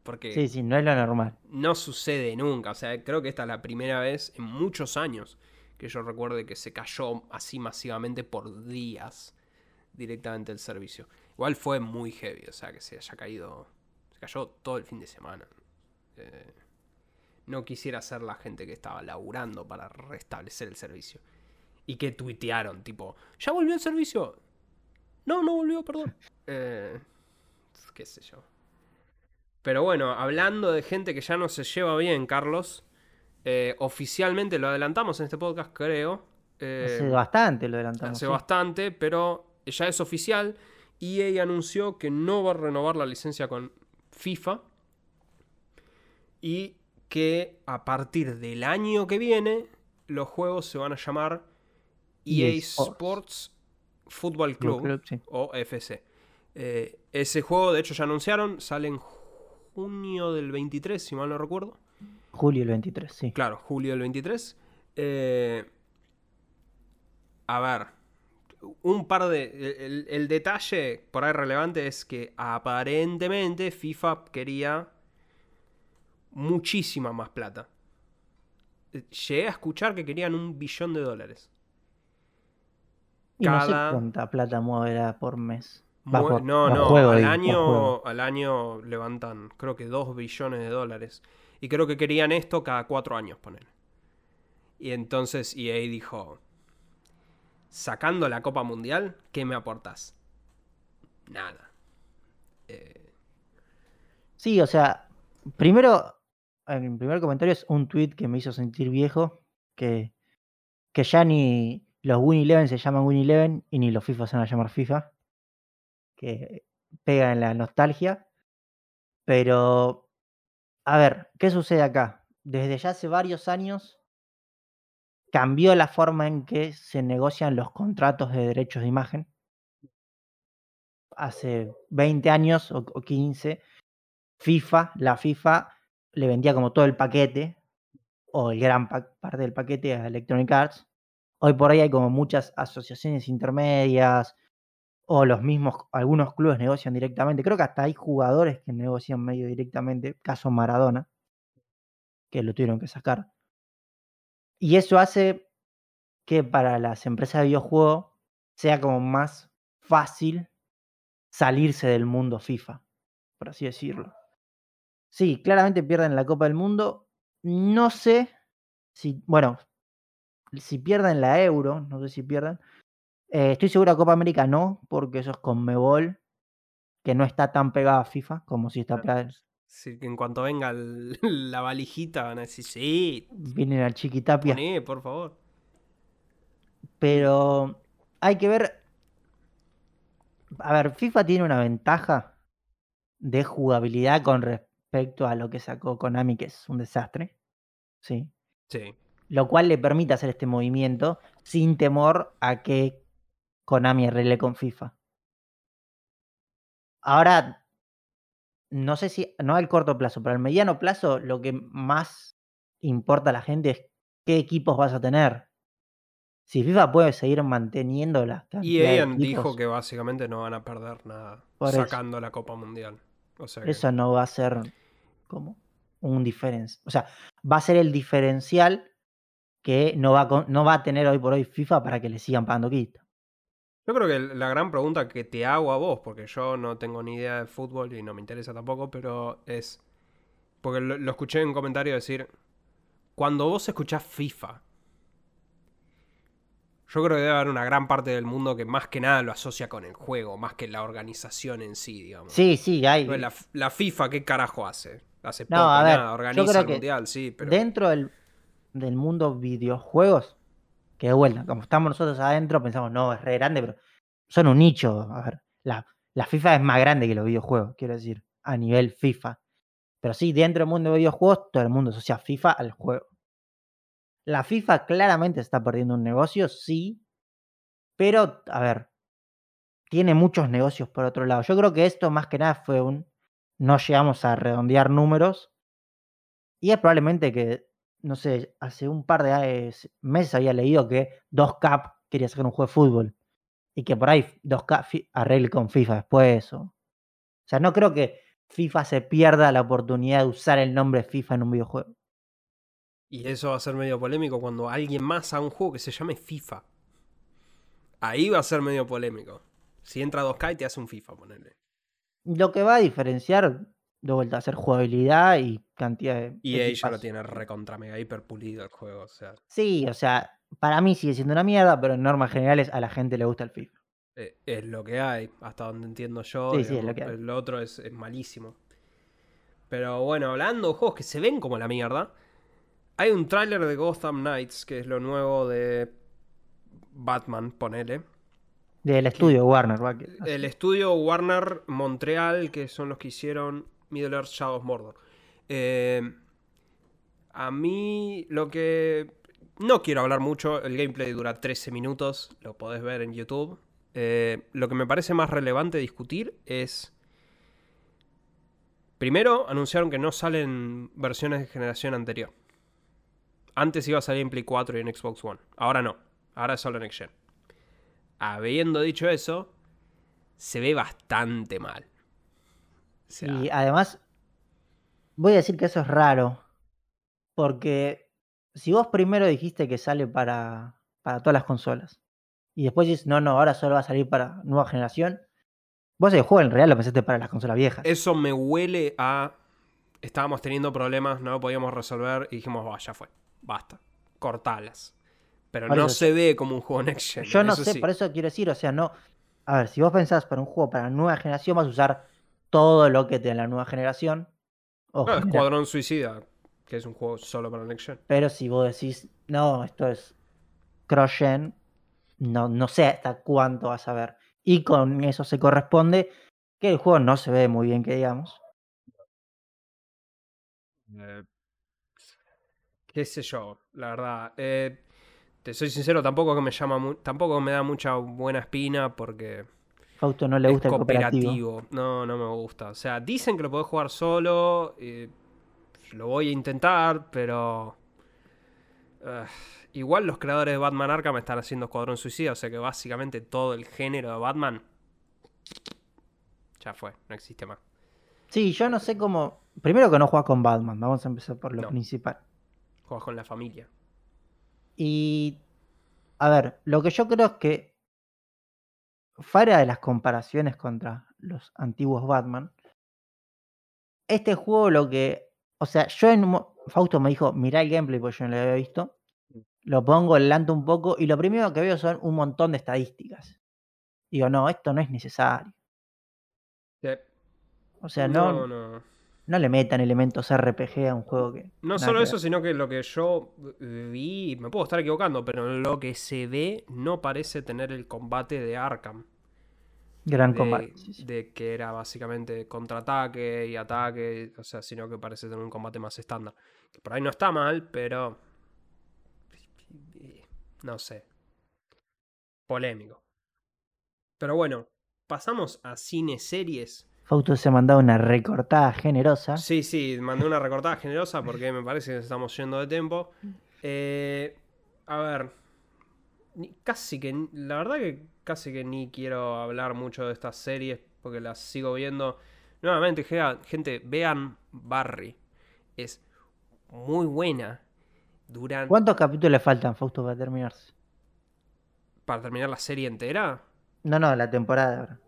Porque sí, sí, no es lo normal. no sucede nunca. O sea, creo que esta es la primera vez en muchos años que yo recuerde que se cayó así masivamente por días directamente el servicio. Igual fue muy heavy, o sea, que se haya caído. Se cayó todo el fin de semana. Eh, no quisiera ser la gente que estaba laburando para restablecer el servicio. Y que tuitearon, tipo, ¿ya volvió el servicio? No, no volvió, perdón. (laughs) Eh, qué sé yo. Pero bueno, hablando de gente que ya no se lleva bien, Carlos, eh, oficialmente lo adelantamos en este podcast, creo. eh, Hace bastante lo adelantamos. hace sí. bastante, pero ya es oficial. EA anunció que no va a renovar la licencia con FIFA y que a partir del año que viene los juegos se van a llamar EA, EA Sports. Sports Football Club, Club, club, sí. o FC. Eh, ese juego, de hecho, ya anunciaron, sale en junio del 23, si mal no recuerdo. Julio el 23, sí. Claro, julio del 23. Eh, a ver, un par de... El, el detalle por ahí relevante es que aparentemente FIFA quería muchísima más plata. Llegué a escuchar que querían un billón de dólares. Y no cada- sé cuánta plata moverá por mes. No, no, juego, al, año, al año levantan creo que 2 billones de dólares. Y creo que querían esto cada 4 años, poner. Y entonces EA dijo, sacando la Copa Mundial, ¿qué me aportás? Nada. Eh, Sí, o sea, primero, en mi primer comentario es un tweet que me hizo sentir viejo, que, que ya ni los Win Eleven se llaman Win Eleven y ni los FIFA se van a llamar FIFA, que pega en la nostalgia. Pero, a ver, ¿qué sucede acá? Desde ya hace varios años cambió la forma en que se negocian los contratos de derechos de imagen. Hace 20 años o, o 15, FIFA, la FIFA le vendía como todo el paquete, o el gran pa- parte del paquete a Electronic Arts. Hoy por hoy hay como muchas asociaciones intermedias, o los mismos, algunos clubes negocian directamente. Creo que hasta hay jugadores que negocian medio directamente, caso Maradona, que lo tuvieron que sacar. Y eso hace que para las empresas de videojuegos sea como más fácil salirse del mundo FIFA, por así decirlo. Sí, claramente pierden la Copa del Mundo. No sé si, bueno, si pierden la Euro, no sé si pierden. Eh, estoy seguro que Copa América no, porque eso es con Mebol. que no está tan pegada a FIFA como si está pegada. Sí, que en cuanto venga el- (laughs) la valijita van a decir, sí, Vienen al Chiquitapia. poné, por favor. Pero hay que ver. A ver, FIFA tiene una ventaja de jugabilidad con respecto a lo que sacó Konami, que es un desastre. Sí. Sí. Lo cual le permite hacer este movimiento sin temor a que Konami arregle con FIFA. Ahora, no sé si, no al corto plazo, pero al mediano plazo, lo que más importa a la gente es qué equipos vas a tener. Si FIFA puede seguir manteniendo la cantidad de EA dijo que básicamente no van a perder nada Por eso. sacando la Copa Mundial. O sea que- eso no va a ser como un diferencial. O sea, va a ser el diferencial que no va, a con- no va a tener hoy por hoy FIFA para que le sigan pagando quita. Yo creo que la gran pregunta que te hago a vos, porque yo no tengo ni idea de fútbol y no me interesa tampoco, pero es. Porque lo, lo escuché en un comentario decir. Cuando vos escuchás FIFA. Yo creo que debe haber una gran parte del mundo que más que nada lo asocia con el juego, más que la organización en sí, digamos. Sí, sí, hay. La, la FIFA, ¿qué carajo hace? Hace No, poco, a ver, nada, organiza el mundial, sí, pero. Dentro del, del mundo videojuegos, que de vuelta, como estamos nosotros adentro, pensamos, no, es re grande, pero son un nicho. A ver, la, la FIFA es más grande que los videojuegos, quiero decir, a nivel FIFA. Pero sí, dentro del mundo de videojuegos, todo el mundo asocia FIFA al juego. La FIFA claramente está perdiendo un negocio, sí, pero, a ver, tiene muchos negocios por otro lado. Yo creo que esto más que nada fue un, no llegamos a redondear números, y es probablemente que, no sé, hace un par de eh, meses había leído que 2Cap quería sacar un juego de fútbol. Y que por ahí 2K fi- arregle con FIFA después. O, o sea, no creo que FIFA se pierda la oportunidad de usar el nombre FIFA en un videojuego. Y eso va a ser medio polémico cuando alguien más haga un juego que se llame FIFA. Ahí va a ser medio polémico. Si entra 2K y te hace un FIFA, ponele. Lo que va a diferenciar, de vuelta, a ser jugabilidad y cantidad de. Y ella lo equipazos. tiene recontra mega hiper pulido el juego, o sea. Sí, o sea, para mí sigue siendo una mierda, pero en normas generales a la gente le gusta el FIFA. eh, Es lo que hay, hasta donde entiendo yo. Sí, sí, es lo que hay. El otro es, es malísimo. Pero bueno, hablando de juegos que se ven como la mierda, hay un tráiler de Gotham Knights, que es lo nuevo de Batman, ponele. Del estudio Warner, va, El estudio Warner Montreal, que son los que hicieron Middle Earth Shadow of Mordor. Eh, a mí lo que... No quiero hablar mucho, el gameplay dura 13 minutos, lo podés ver en YouTube. Eh, lo que me parece más relevante discutir es... Primero, anunciaron que no salen versiones de generación anterior. Antes iba a salir en Play 4 y en Xbox One. Ahora no. Ahora es solo Next Gen. Habiendo dicho eso, se ve bastante mal. Sea, Y además, voy a decir que eso es raro. Porque si vos primero dijiste que sale para, para todas las consolas. Y después dices, no, no, ahora solo va a salir para nueva generación. Vos el juego en realidad lo pensaste para las consolas viejas. eso me huele a. Estábamos teniendo problemas, no lo podíamos resolver y dijimos, "Bah, ya fue, basta, cortalas. Pero Por no se ve como un juego Next Gen. Yo no sé, sí. por eso quiero decir, o sea, no. A ver, si vos pensás para un juego para nueva generación, vas a usar todo lo que te da la nueva generación. o genera- Escuadrón Suicida, que es un juego solo para Next Gen. Pero si vos decís, no, esto es cross-gen, no, no sé hasta cuánto vas a ver. Y con eso se corresponde que el juego no se ve muy bien, que digamos. Eh, qué sé yo, la verdad. Eh, te soy sincero, tampoco que me llama tampoco me da mucha buena espina porque Fausto no le es gusta el cooperativo. cooperativo. No, no me gusta. O sea, dicen que lo podés jugar solo. eh, lo voy a intentar, pero. eh, igual los creadores de Batman Arkham están haciendo Escuadrón Suicida, o sea que básicamente todo el género de Batman. Ya fue, no existe más. Sí, yo no sé cómo. Primero que no juegas con Batman, vamos a empezar por lo No. principal. Juegas con la familia. Y. A ver, lo que yo creo es que. Fuera de las comparaciones contra los antiguos Batman. Este juego lo que. O sea, yo en. Fausto me dijo, mirá el gameplay porque yo no lo había visto. Lo pongo, adelanto un poco. Y lo primero que veo son un montón de estadísticas. Digo, no, esto no es necesario. Sí. O sea, no, no, no, no. le metan elementos RPG a un juego que. No solo que eso, ver. sino que lo que yo eh, vi, me puedo estar equivocando, pero lo que se ve no parece tener el combate de Arkham. Gran de, combate. de que era básicamente contraataque y ataque, o sea, sino que parece tener un combate más estándar. Que por ahí no está mal, pero no sé. Polémico. Pero bueno, pasamos a cine series. Fausto se ha mandado una recortada generosa. Sí, sí, mandé una recortada generosa porque me parece que estamos yendo de tiempo. Eh, a ver, casi que, la verdad que casi que ni quiero hablar mucho de estas series porque las sigo viendo. Nuevamente, gente, vean Barry. Es muy buena. Duran, ¿Cuántos capítulos le faltan, Fausto, para terminarse? para terminar la serie entera. No, no, la temporada ahora.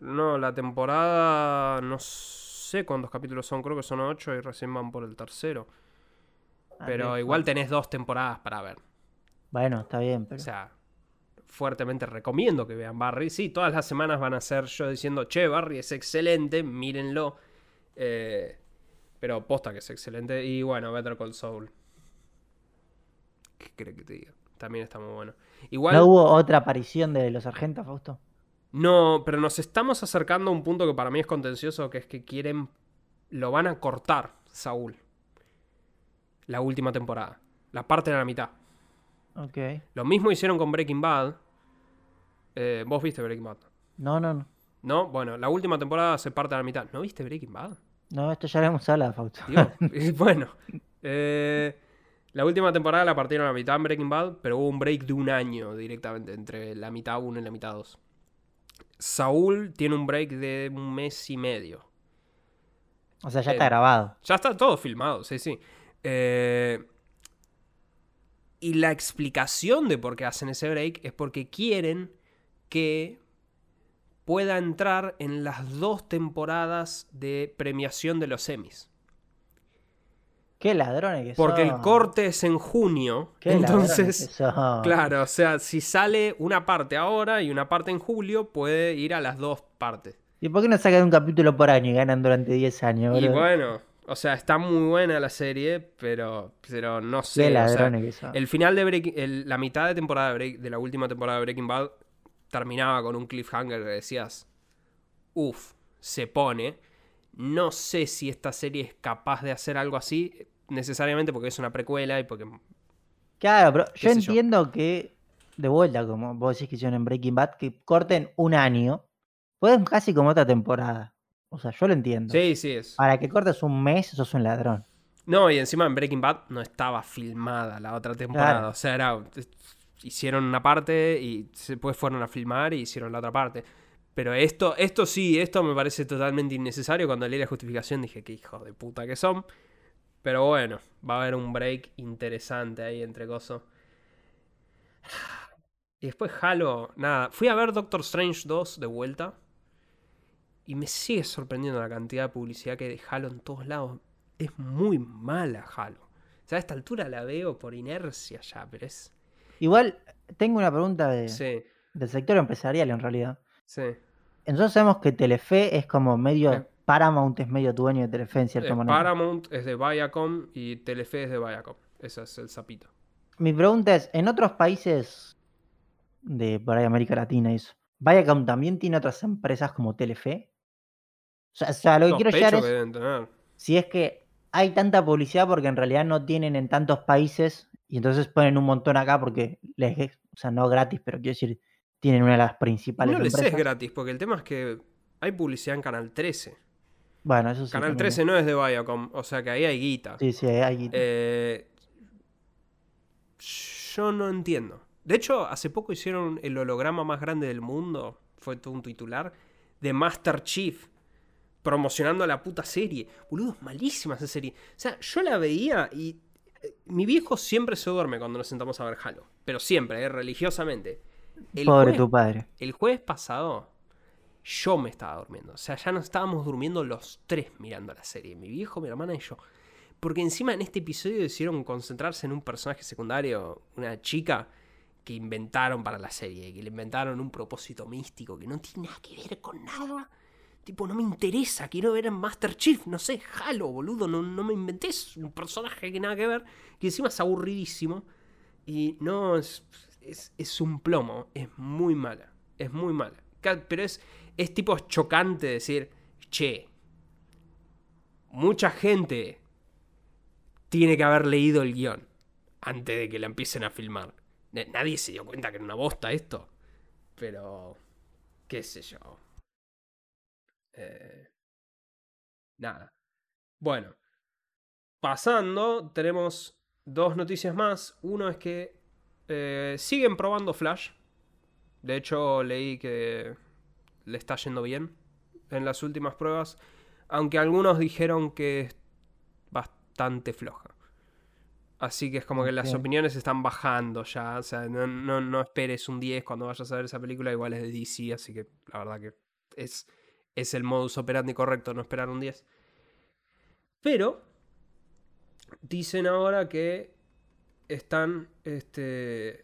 No, la temporada no sé cuántos capítulos son, creo que son ocho y recién van por el tercero. Ah, Pero igual tenés dos temporadas para ver. Bueno, está bien, pero. O sea, fuertemente recomiendo que vean Barry. Sí, todas las semanas van a ser yo diciendo, che, Barry es excelente, mírenlo. Eh, pero posta que es excelente. Y bueno, Better Call Saul. ¿Qué crees que te diga? También está muy bueno. Igual, ¿No hubo otra aparición de los sargentos, Fausto? No, pero nos estamos acercando a un punto que para mí es contencioso, que es que quieren, lo van a cortar, Saúl. La última temporada. La parte de la mitad. Ok. Lo mismo hicieron con Breaking Bad. Eh, Vos viste Breaking Bad. No, no, no. ¿No? Bueno, la última temporada se parte a la mitad. ¿No viste Breaking Bad? No, esto ya lo hemos hablado, Fausto. (laughs) (laughs) Bueno. eh, la última temporada la partieron a la mitad en Breaking Bad, pero hubo un break de un año directamente entre la mitad 1 y la mitad 2. Saúl tiene un break de un mes y medio. O sea, ya está Eh, grabado. Ya está todo filmado, sí, sí. Eh, y la explicación de por qué hacen ese break es porque quieren que pueda entrar en las dos temporadas de premiación de los Emmys. Qué ladrones que Porque el corte es en junio. Qué ladrones que entonces, son. claro, o sea, si sale una parte ahora y una parte en julio, puede ir a las dos partes. ¿Y por qué no sacan un capítulo por año y ganan durante 10 años, Y boludo? bueno, o sea, está muy buena la serie, pero, pero no sé. Qué o sea, ladrones que son. el final de Breaking, el- la mitad de temporada de, Break- de la última temporada de Breaking Bad terminaba con un cliffhanger que decías, uff, se pone. No sé si esta serie es capaz de hacer algo así, necesariamente porque es una precuela y porque... Claro, pero yo entiendo que, de vuelta, como vos decís que hicieron en Breaking Bad, que corten un año. Pueden casi como otra temporada. O sea, yo lo entiendo. Sí, sí es. Para que cortes un mes, sos un ladrón. No, y encima en Breaking Bad no estaba filmada la otra temporada. Claro. O sea, era. Hicieron una parte y después fueron a filmar y hicieron la otra parte. Pero esto, esto sí, esto me parece totalmente innecesario. Cuando leí la justificación dije que hijos de puta que son. Pero bueno, va a haber un break interesante ahí entre cosas. Y después Halo, nada. Fui a ver Doctor Strange 2 de vuelta. Y me sigue sorprendiendo la cantidad de publicidad que hay de Halo en todos lados. Es muy mala Halo. O sea, a esta altura la veo por inercia ya, pero es. Igual, tengo una pregunta de- Sí, del sector empresarial en realidad. sí. Nosotros sabemos que Telefe es como medio. Paramount es medio dueño de Telefe en Eh, cierta manera. Paramount es de Viacom y Telefe es de Viacom. Ese es el sapito. Mi pregunta es: ¿en otros países de por ahí América Latina y eso, Viacom también tiene otras empresas como Telefe? O sea, o sea, lo que quiero llegar es si es que hay tanta publicidad porque en realidad no tienen en tantos países y entonces ponen un montón acá porque les es- o sea, no gratis, pero quiero decir, tienen una de las principales No les es gratis, porque el tema es que hay publicidad en Canal 13. Bueno, eso sí. Canal también 13 no es de Viacom, o sea que ahí hay guita. Sí, sí, hay guita. Eh, yo no entiendo. De hecho, hace poco hicieron el holograma más grande del mundo, fue todo un titular, de Master Chief, promocionando la puta serie. Boludo, es malísima esa serie. O sea, yo la veía y eh, mi viejo siempre se duerme cuando nos sentamos a ver Halo. Pero siempre, eh, religiosamente. El Pobre tu padre. el jueves pasado, yo me estaba durmiendo. O sea, ya nos estábamos durmiendo los tres mirando la serie. Mi viejo, mi hermana y yo. Porque encima en este episodio decidieron concentrarse en un personaje secundario, una chica que inventaron para la serie, que le inventaron un propósito místico que no tiene nada que ver con nada. Tipo, no me interesa, quiero ver a Master Chief, no sé, Halo, boludo, no, no me inventés un personaje que nada que ver, que encima es aburridísimo. Y no, es, es, es un plomo, es muy mala, es muy mala. Pero es, es tipo chocante decir, che, mucha gente tiene que haber leído el guion antes de que la empiecen a filmar. Nadie se dio cuenta que era una bosta esto. Pero, qué sé yo. Eh, nada. Bueno, pasando, tenemos dos noticias más. Uno es que eh, siguen probando Flash. De hecho, leí que le está yendo bien en las últimas pruebas. Aunque algunos dijeron que es bastante floja. Así que es como que las opiniones están bajando ya. O sea, no, no, no, esperes un 10 cuando vayas a ver esa película. Igual es de DC, así que la verdad que es es el modus operandi correcto, no esperar un 10. Pero dicen ahora que están, este,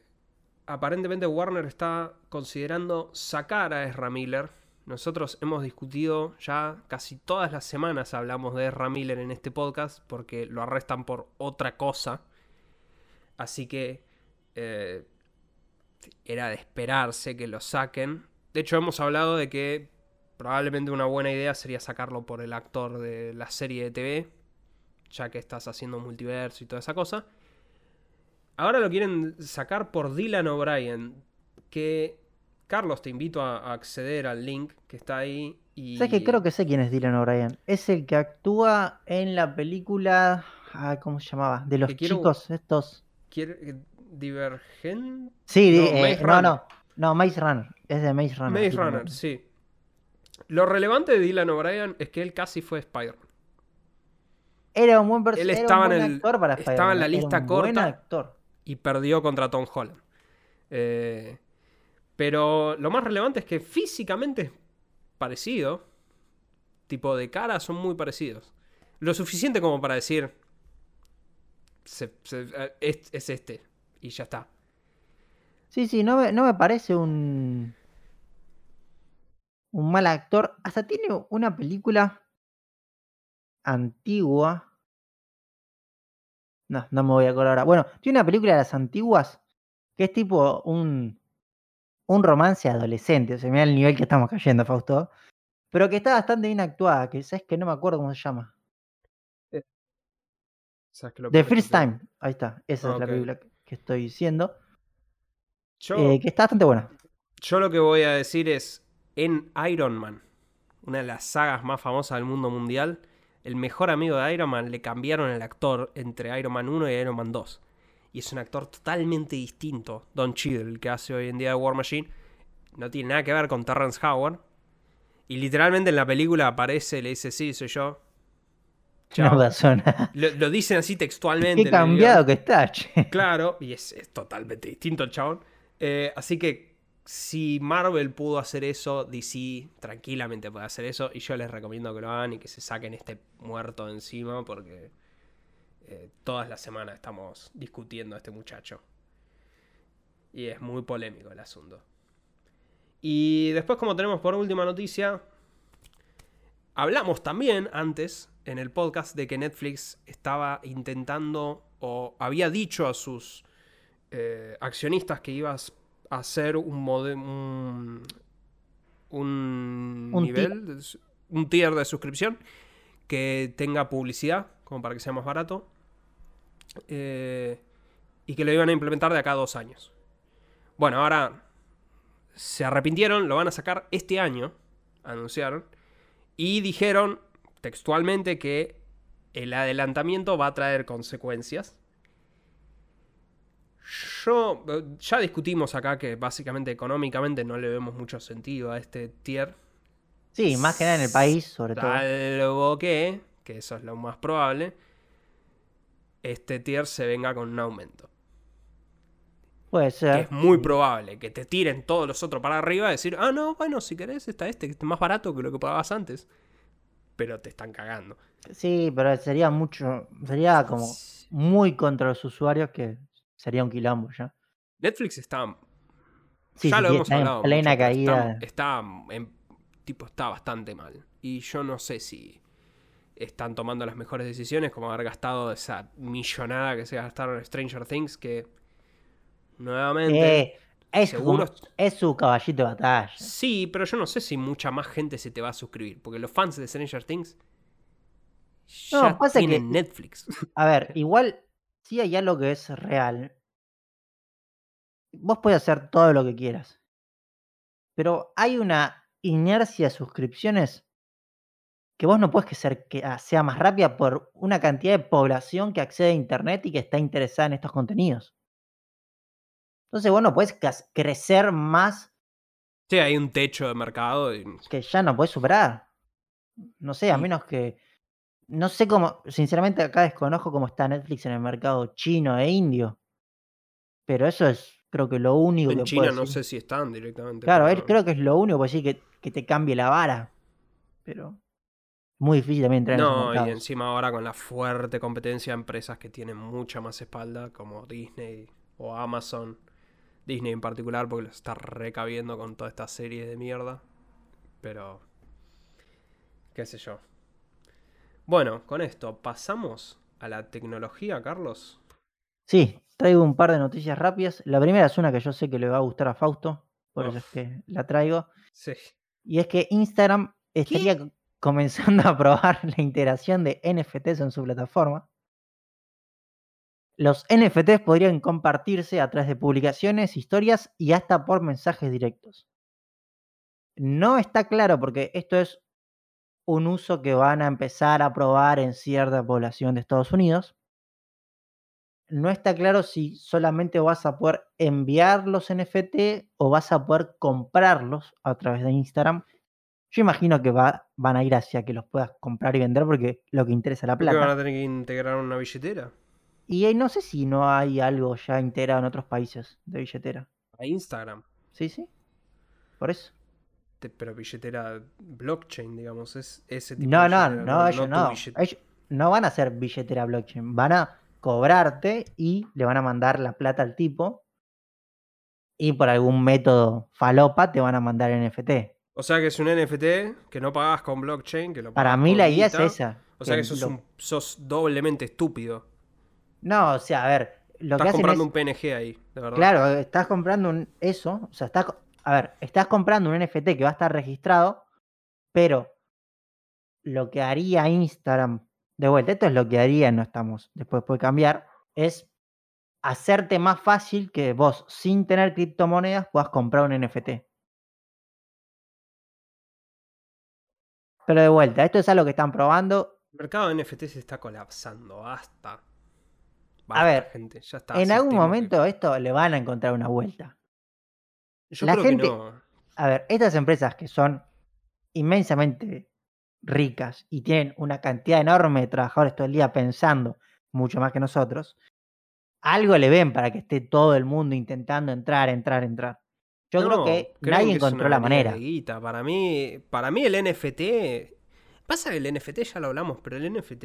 aparentemente Warner está considerando sacar a Ezra Miller. Nosotros hemos discutido ya casi todas las semanas hablamos de Ezra Miller en este podcast porque lo arrestan por otra cosa. Así que eh, era de esperarse que lo saquen. De hecho hemos hablado de que Probablemente una buena idea sería sacarlo por el actor de la serie de TV, ya que estás haciendo multiverso y toda esa cosa. Ahora lo quieren sacar por Dylan O'Brien, que Carlos te invito a acceder al link que está ahí. Y... ¿Sabes que creo que sé quién es Dylan O'Brien? Es el que actúa en la película. ¿Cómo se llamaba? De los chicos estos. Eh, ¿Divergent? Sí, no, eh, no, no, no. Maze Runner. Es de Maze Runner. Maze Runner, sí. Lo relevante de Dylan O'Brien es que él casi fue Spider-Man. Era un buen personaje. Él estaba, en, el, estaba en la lista corta y perdió contra Tom Holland. Eh, pero lo más relevante es que físicamente es parecido. Tipo de cara son muy parecidos. Lo suficiente como para decir. Eh, es, este. Y ya está. Sí, sí, no no me parece un un mal actor. Hasta tiene una película antigua. No, no me voy a acordar ahora. Bueno, tiene una película de las antiguas que es tipo un, un romance adolescente. O sea, mira el nivel que estamos cayendo, Fausto. Pero que está bastante bien actuada, que sabes que no me acuerdo cómo se llama. Eh, The First Time. Ahí está. Esa es la película que estoy diciendo. Eh, que está bastante buena. Yo lo que voy a decir es en Iron Man, una de las sagas más famosas del mundo mundial, el mejor amigo de Iron Man le cambiaron el actor entre Iron Man 1 y Iron Man 2. Y es un actor totalmente distinto, Don Cheadle, el que hace hoy en día de War Machine. No tiene nada que ver con Terrence Howard. Y literalmente en la película aparece, le dice, sí, soy yo. No lo, lo, dicen así textualmente. Qué cambiado que está, Claro, y es, totalmente distinto el chabón. Eh, así que si Marvel pudo hacer eso, DC tranquilamente puede hacer eso. Y yo les recomiendo que lo hagan y que se saquen este muerto encima porque eh, todas las semanas estamos discutiendo a este muchacho. Y es muy polémico el asunto. Y después, como tenemos por última noticia, hablamos también antes en el podcast de que Netflix estaba intentando o había dicho a sus eh, accionistas que ibas hacer un, un, un, nivel, un tier de suscripción que tenga publicidad, como para que sea más barato, eh, y que lo iban a implementar de acá a dos años. Bueno, ahora se arrepintieron, lo van a sacar este año, anunciaron, y dijeron textualmente que el adelantamiento va a traer consecuencias yo, eh, ya discutimos acá que básicamente económicamente no le vemos mucho sentido a este tier. Sí, más que nada en el país, sobre todo. Salvo que, que eso es lo más probable, este tier se venga con un aumento. Puede ser. Que es muy probable que te tiren todos los otros para arriba y decir, ah, no, bueno, si querés está este, que es más barato que lo que pagabas antes. Pero te están cagando. Sí, pero sería mucho, sería como muy contra los usuarios que sería un quilombo ya. Netflix está. ya lo hemos hablado. plena caída. Está, en, tipo, está bastante mal. y yo no sé si están tomando las mejores decisiones, como haber gastado esa millonada que se gastaron en Stranger Things, que nuevamente... Eh, es, seguro- es su caballito de batalla. Sí, pero yo no sé si mucha más gente se te va a suscribir, porque los fans de Stranger Things No, ya pasa que- tienen Netflix. A ver, (laughs) igual, si hay algo que es real, vos puedes hacer todo lo que quieras. Pero hay una inercia de suscripciones que vos no puedes que ser que ah, sea más rápida por una cantidad de población que accede a internet y que está interesada en estos contenidos. Entonces vos no puedes crecer más Sí, hay un techo de mercado y que ya no puedes superar. No sé, a menos que. No sé cómo. Sinceramente, acá desconozco cómo está Netflix en el mercado chino e indio. Pero eso es, creo que lo único en que China puedo no sé si están directamente. Claro, pero- él creo que es lo único puedo decir que, que te cambie la vara. Pero. Muy difícil también entrar en esos No, y encima ahora con la fuerte competencia de empresas que tienen mucha más espalda, como Disney o Amazon. Disney en particular, porque los está recabiendo con toda esta serie de mierda. Pero. qué sé yo. Bueno, con esto, pasamos a la tecnología, Carlos. Sí, traigo un par de noticias rápidas. La primera es una que yo sé que le va a gustar a Fausto. Por eso es que la traigo. Sí. Y es que Instagram estaría co- comenzando (laughs) a probar la integración de NFTs en su plataforma. Los NFTs podrían compartirse a través de publicaciones, historias y hasta por mensajes directos. No está claro porque esto es un uso que van a empezar a probar en cierta población de Estados Unidos. No está claro si solamente vas a poder enviar los NFT o vas a poder comprarlos a través de Instagram. Yo imagino que va- van a ir hacia que los puedas comprar y vender porque lo que interesa es la ¿Por qué van plata. a tener que integrar una billetera? Y no sé si no hay algo ya integrado en otros países de billetera. A Instagram. Sí, sí. Por eso. Te- Pero billetera blockchain, digamos, es ese tipo No, de no, billetera, no, ellos no. Ellos no van a hacer billetera blockchain. Van a cobrarte y le van a mandar la plata al tipo. Y por algún método falopa te van a mandar NFT. O sea que es un NFT que no pagás con blockchain, que lo Para mí la idea es esa. O sea que que sos, lo- un- sos doblemente estúpido. No, o sea, a ver, lo que Estás comprando es... un PNG ahí, de verdad. Claro, estás comprando un eso, o sea, estás, a ver, estás comprando un NFT que va a estar registrado, pero lo que haría Instagram, de vuelta, esto es lo que haría, no estamos, después puede cambiar, es hacerte más fácil que vos, sin tener criptomonedas, puedas comprar un NFT. Pero de vuelta, esto es algo que están probando. El mercado de NFT se está colapsando, basta. A ver, gente, ya está. en algún que- momento esto le van a encontrar una vuelta. Yo la creo gente- que no. A ver, estas empresas que son inmensamente ricas y tienen una cantidad enorme de trabajadores todo el día pensando mucho más que nosotros, algo le ven para que esté todo el mundo intentando entrar, entrar, entrar. Yo creo que nadie que encontró la manera. guita. Para mí, para mí el NFT. Pasa que el NFT ya lo hablamos, pero el NFT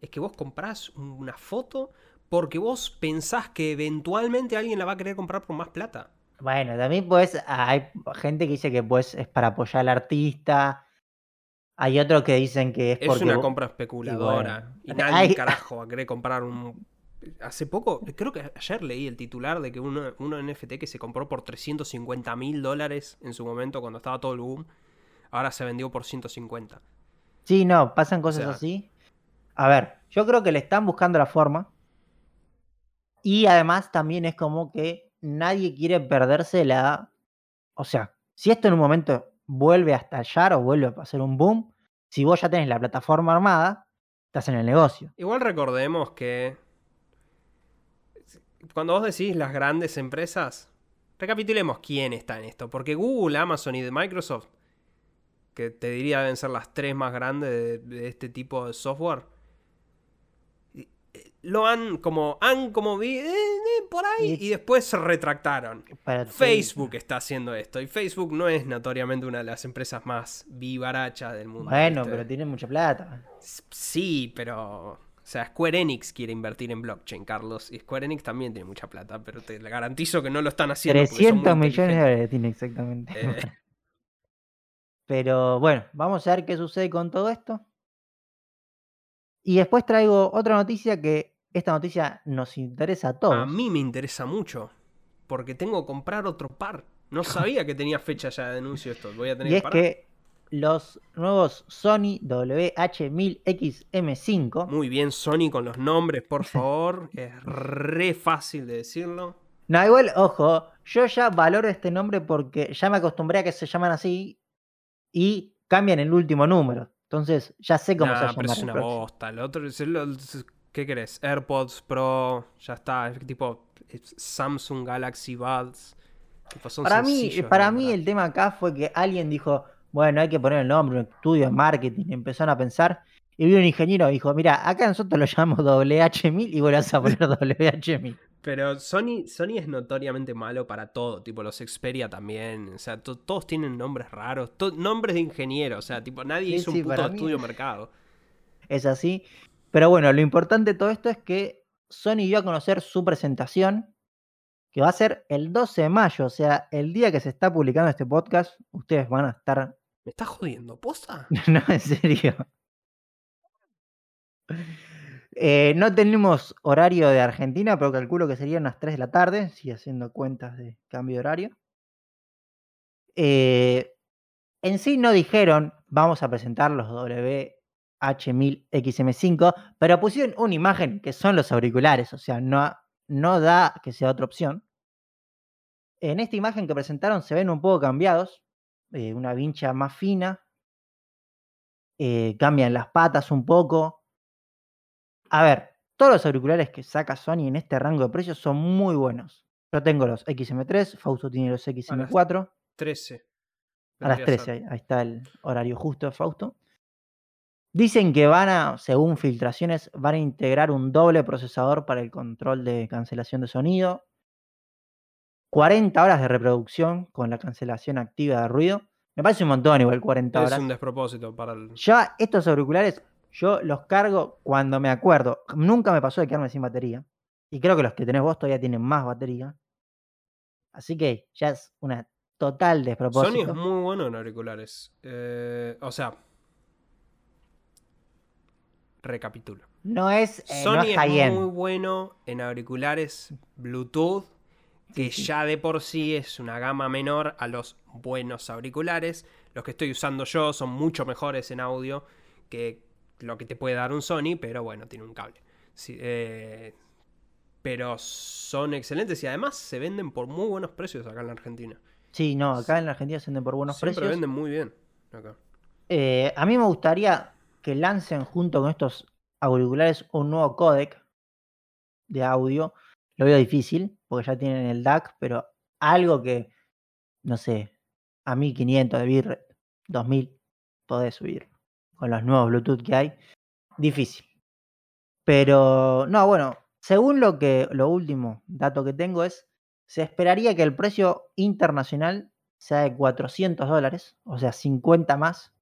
es que vos comprás una foto porque vos pensás que eventualmente alguien la va a querer comprar por más plata. Bueno, también pues hay gente que dice que pues es para apoyar al artista. Hay otros que dicen que es Es porque una compra especuladora. Y, (laughs) bueno. nadie Hay- (laughs) carajo va a querer comprar un. Hace poco, creo que ayer leí el titular de que uno, uno NFT que se compró por 350 mil dólares en su momento cuando estaba todo el boom, ahora se vendió por 150. Sí, no, pasan cosas sea- así. A ver, yo creo que le están buscando la forma. Y además también es como que nadie quiere perderse la... O sea, si esto en un momento vuelve a estallar o vuelve a hacer un boom, si vos ya tenés la plataforma armada, estás en el negocio. Igual recordemos que cuando vos decís las grandes empresas, recapitulemos quién está en esto. Porque Google, Amazon y Microsoft, que te diría deben ser las tres más grandes de, este tipo de software, lo han como, han como vi, eh, eh, por ahí Y- después se retractaron. Para- Facebook está haciendo esto y Facebook no es notoriamente una de las empresas más vivarachas del mundo. Bueno, ¿viste? pero tiene mucha plata. Sí, pero. O sea, Square Enix quiere invertir en blockchain, Carlos. Y Square Enix también tiene mucha plata, pero te garantizo que no lo están haciendo. porque son muy 300 millones de dólares tiene exactamente. Eh, (laughs) Pero bueno, vamos a ver qué sucede con todo esto. Y después traigo otra noticia que esta noticia nos interesa a todos. A mí me interesa mucho. Porque tengo que comprar otro par. No (laughs) sabía que tenía fecha ya de anuncio esto. Voy a tener y que es parar. que los nuevos Sony WH-1000X-M5 Muy bien, Sony, con los nombres, por (laughs) favor. es re fácil de decirlo. No, igual, ojo, yo ya valoro este nombre porque ya me acostumbré a que se llaman así y cambian el último número. Entonces ya sé cómo se Nah, va a pero es una bosta. El otro es el- el- ¿Qué querés? AirPods Pro, ya está. Es tipo Samsung Galaxy Buds. Tipo, son Para mí, para mí el tema acá fue que alguien dijo, bueno, hay que poner el nombre, un estudio de marketing, empezaron a pensar. Y vino un ingeniero y dijo, mira, acá nosotros lo llamamos WH1000 y vas a poner (laughs) WH1000. Pero Sony, Sony es notoriamente malo para todo. Tipo, los Xperia también. O sea, to- todos tienen nombres raros. nombres de ingeniero. O sea, tipo, nadie Sí, hizo sí, un puto estudio mercado. Es así. Pero bueno, lo importante de todo esto es que Sony dio a conocer su presentación, que va a ser el 12 de mayo, o sea, el día que se está publicando este podcast, ustedes van a estar... ¿Me estás jodiendo? ¿Posta? (laughs) no, en serio. Eh, no tenemos horario de Argentina, pero calculo que serían las 3 de la tarde, si haciendo cuentas de cambio de horario. Eh, en sí no dijeron, vamos a presentar los WH1000XM5, pero pusieron una imagen que son los auriculares, o sea, no, no da que sea otra opción. En esta imagen que presentaron se ven un poco cambiados, eh, una vincha más fina, eh, cambian las patas un poco. A ver, todos los auriculares que saca Sony en este rango de precios son muy buenos. Yo tengo los XM3, Fausto tiene los XM4. 13. A las vendría 13, ahí, ahí está el horario justo de Fausto. Dicen que van a, según filtraciones, van a integrar un doble procesador para el control de cancelación de sonido. 40 horas de reproducción con la cancelación activa de ruido. Me parece un montón igual 40 Es horas. un despropósito para el. Ya estos auriculares yo los cargo cuando me acuerdo. Nunca me pasó de quedarme sin batería. Y creo que los que tenés vos todavía tienen más batería. Así que ya es una total Sony despropósito. es muy bueno en auriculares. Eh, o sea. Recapitulo. No es, eh, no Sony es muy bueno en auriculares Bluetooth, que Sí, sí. ya de por sí es una gama menor a los buenos auriculares. Los que estoy usando yo son mucho mejores en audio que lo que te puede dar un Sony, pero bueno, tiene un cable. Sí, eh, pero son excelentes y además se venden por muy buenos precios acá en la Argentina. Sí, no, acá en la Argentina se venden por buenos Siempre precios. venden muy bien. acá. Eh, a mí me gustaría que lancen junto con estos auriculares un nuevo codec de audio. Lo veo difícil, porque ya tienen el DAC, pero algo que, no sé, a 1500 de bitrate, 2000, podés subir con los nuevos Bluetooth que hay. Difícil. Pero, no, bueno, según lo que, lo último dato que tengo es, se esperaría que el precio internacional sea de 400 dólares, o sea, 50 más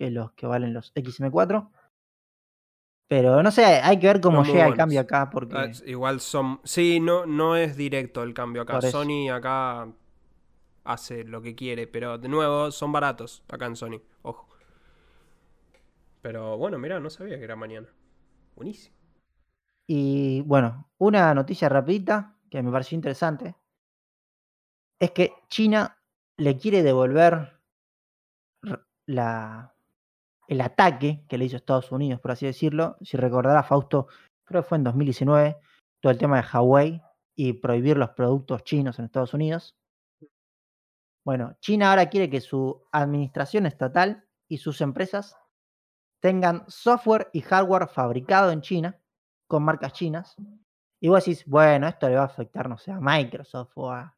que los que valen los XM4. Pero no sé, hay que ver cómo llega el cambio acá, porque Ah, igual son. Sí, no, no es directo el cambio acá. Sony acá hace lo que quiere, pero de nuevo son baratos acá en Sony. Ojo. Pero bueno, mira, no sabía que era mañana. Buenísimo. Y bueno, una noticia rapidita que me pareció interesante es que China le quiere devolver la, el ataque que le hizo Estados Unidos, por así decirlo. Si recordará Fausto, creo que fue en 2019, todo el tema de Huawei y prohibir los productos chinos en Estados Unidos. Bueno, China ahora quiere que su administración estatal y sus empresas tengan software y hardware fabricado en China con marcas chinas. Y vos decís, bueno, esto le va a afectar, no sé, a Microsoft o a,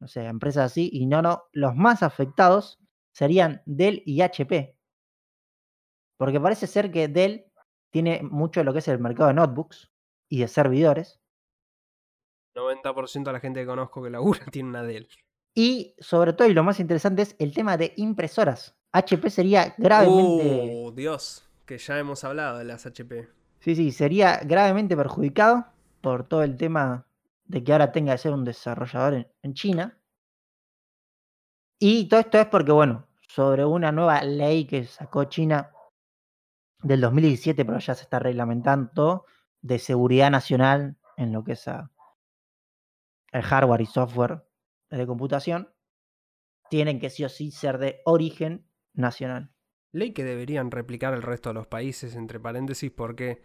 no sé, a empresas así. Y no, no, los más afectados serían Dell y HP. Porque parece ser que Dell tiene mucho de lo que es el mercado de notebooks y de servidores. 90% de la gente que conozco que labura (laughs) tiene una Dell. Y sobre todo, y lo más interesante es el tema de impresoras. HP sería gravemente... Uh, Dios, que ya hemos hablado de las HP. Sí, sí, sería gravemente perjudicado por todo el tema de que ahora tenga que ser un desarrollador en, en China. Y todo esto es porque, bueno, sobre una nueva ley que sacó China del 2017, pero ya se está reglamentando, de seguridad nacional en lo que es a- el hardware y software de computación, tienen que sí o sí ser de origen nacional. Ley que deberían replicar el resto de los países, entre paréntesis, porque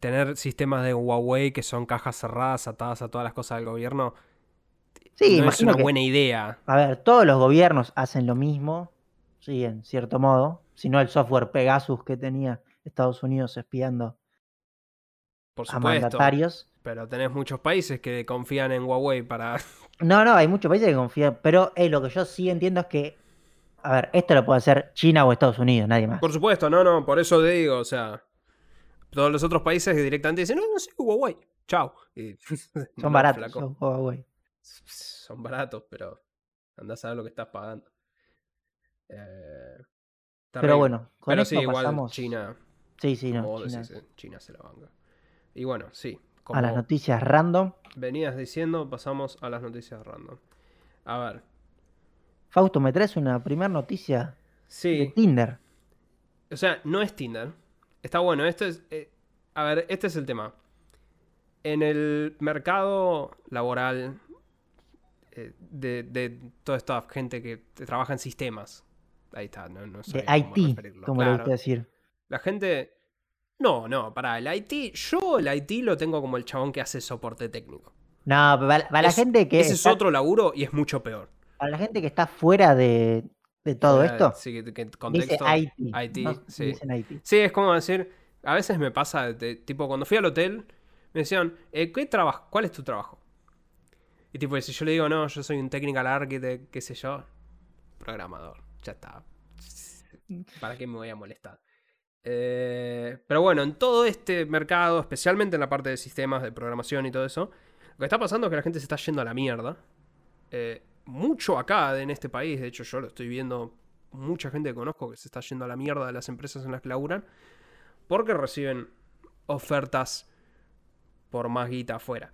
tener sistemas de Huawei que son cajas cerradas atadas a todas las cosas del gobierno Sí, no es una que, buena idea. a ver, todos los gobiernos hacen lo mismo, sí, en cierto modo, si no el software Pegasus que tenía Estados Unidos espiando Por a mandatarios. Pero tenés muchos países que confían en Huawei para. (laughs) No, no, hay muchos países que confían, pero eh, lo que yo sí entiendo es que, a ver, esto lo puede hacer China o Estados Unidos, nadie más. Por supuesto, no, no, por eso te digo, o sea. Todos los otros países directamente dicen, no, no sé, Huawei, chao. Y- (laughs) Son no, baratos, son Huawei. Son baratos, pero andás a ver lo que estás pagando. Eh, Pero bueno, con Pero esto sí, igual pasamos China, sí, sí, no, vos China, decís, eh, China se la banca. Y bueno, sí, a las noticias random. venías diciendo, pasamos a las noticias random. A ver, Fausto, ¿me traes una primera noticia de sí, Tinder? o sea, no es Tinder. Está bueno, esto es... eh, a ver, este es el tema. En el mercado laboral eh, de, de toda esta gente que trabaja en sistemas, ahí está, no, no De IT, referirlo. como le gusta decir. La gente. No, no, para el IT. Yo el IT lo tengo como el chabón que hace soporte técnico. No, para, la gente que Ese es otro laburo y es mucho peor. para la gente que está fuera de, de todo de- esto, sí, que- que dice contexto. IT. IT, no sí. dicen IT. Sí, es como decir. A veces me pasa, de- tipo, cuando fui al hotel, me decían, eh, ¿qué trabajo? ¿Cuál es tu trabajo? Y tipo, si yo le digo, no, yo soy un technical architect, qué sé yo, programador, ya está. ¿Para qué me voy a molestar? Eh, pero bueno, en todo este mercado, especialmente en la parte de sistemas, de programación y todo eso, lo que está pasando es que la gente se está yendo a la mierda. Eh, mucho acá en este país, de hecho yo lo estoy viendo, mucha gente que conozco que se está yendo a la mierda de las empresas en las que laburan, porque reciben ofertas por más guita afuera.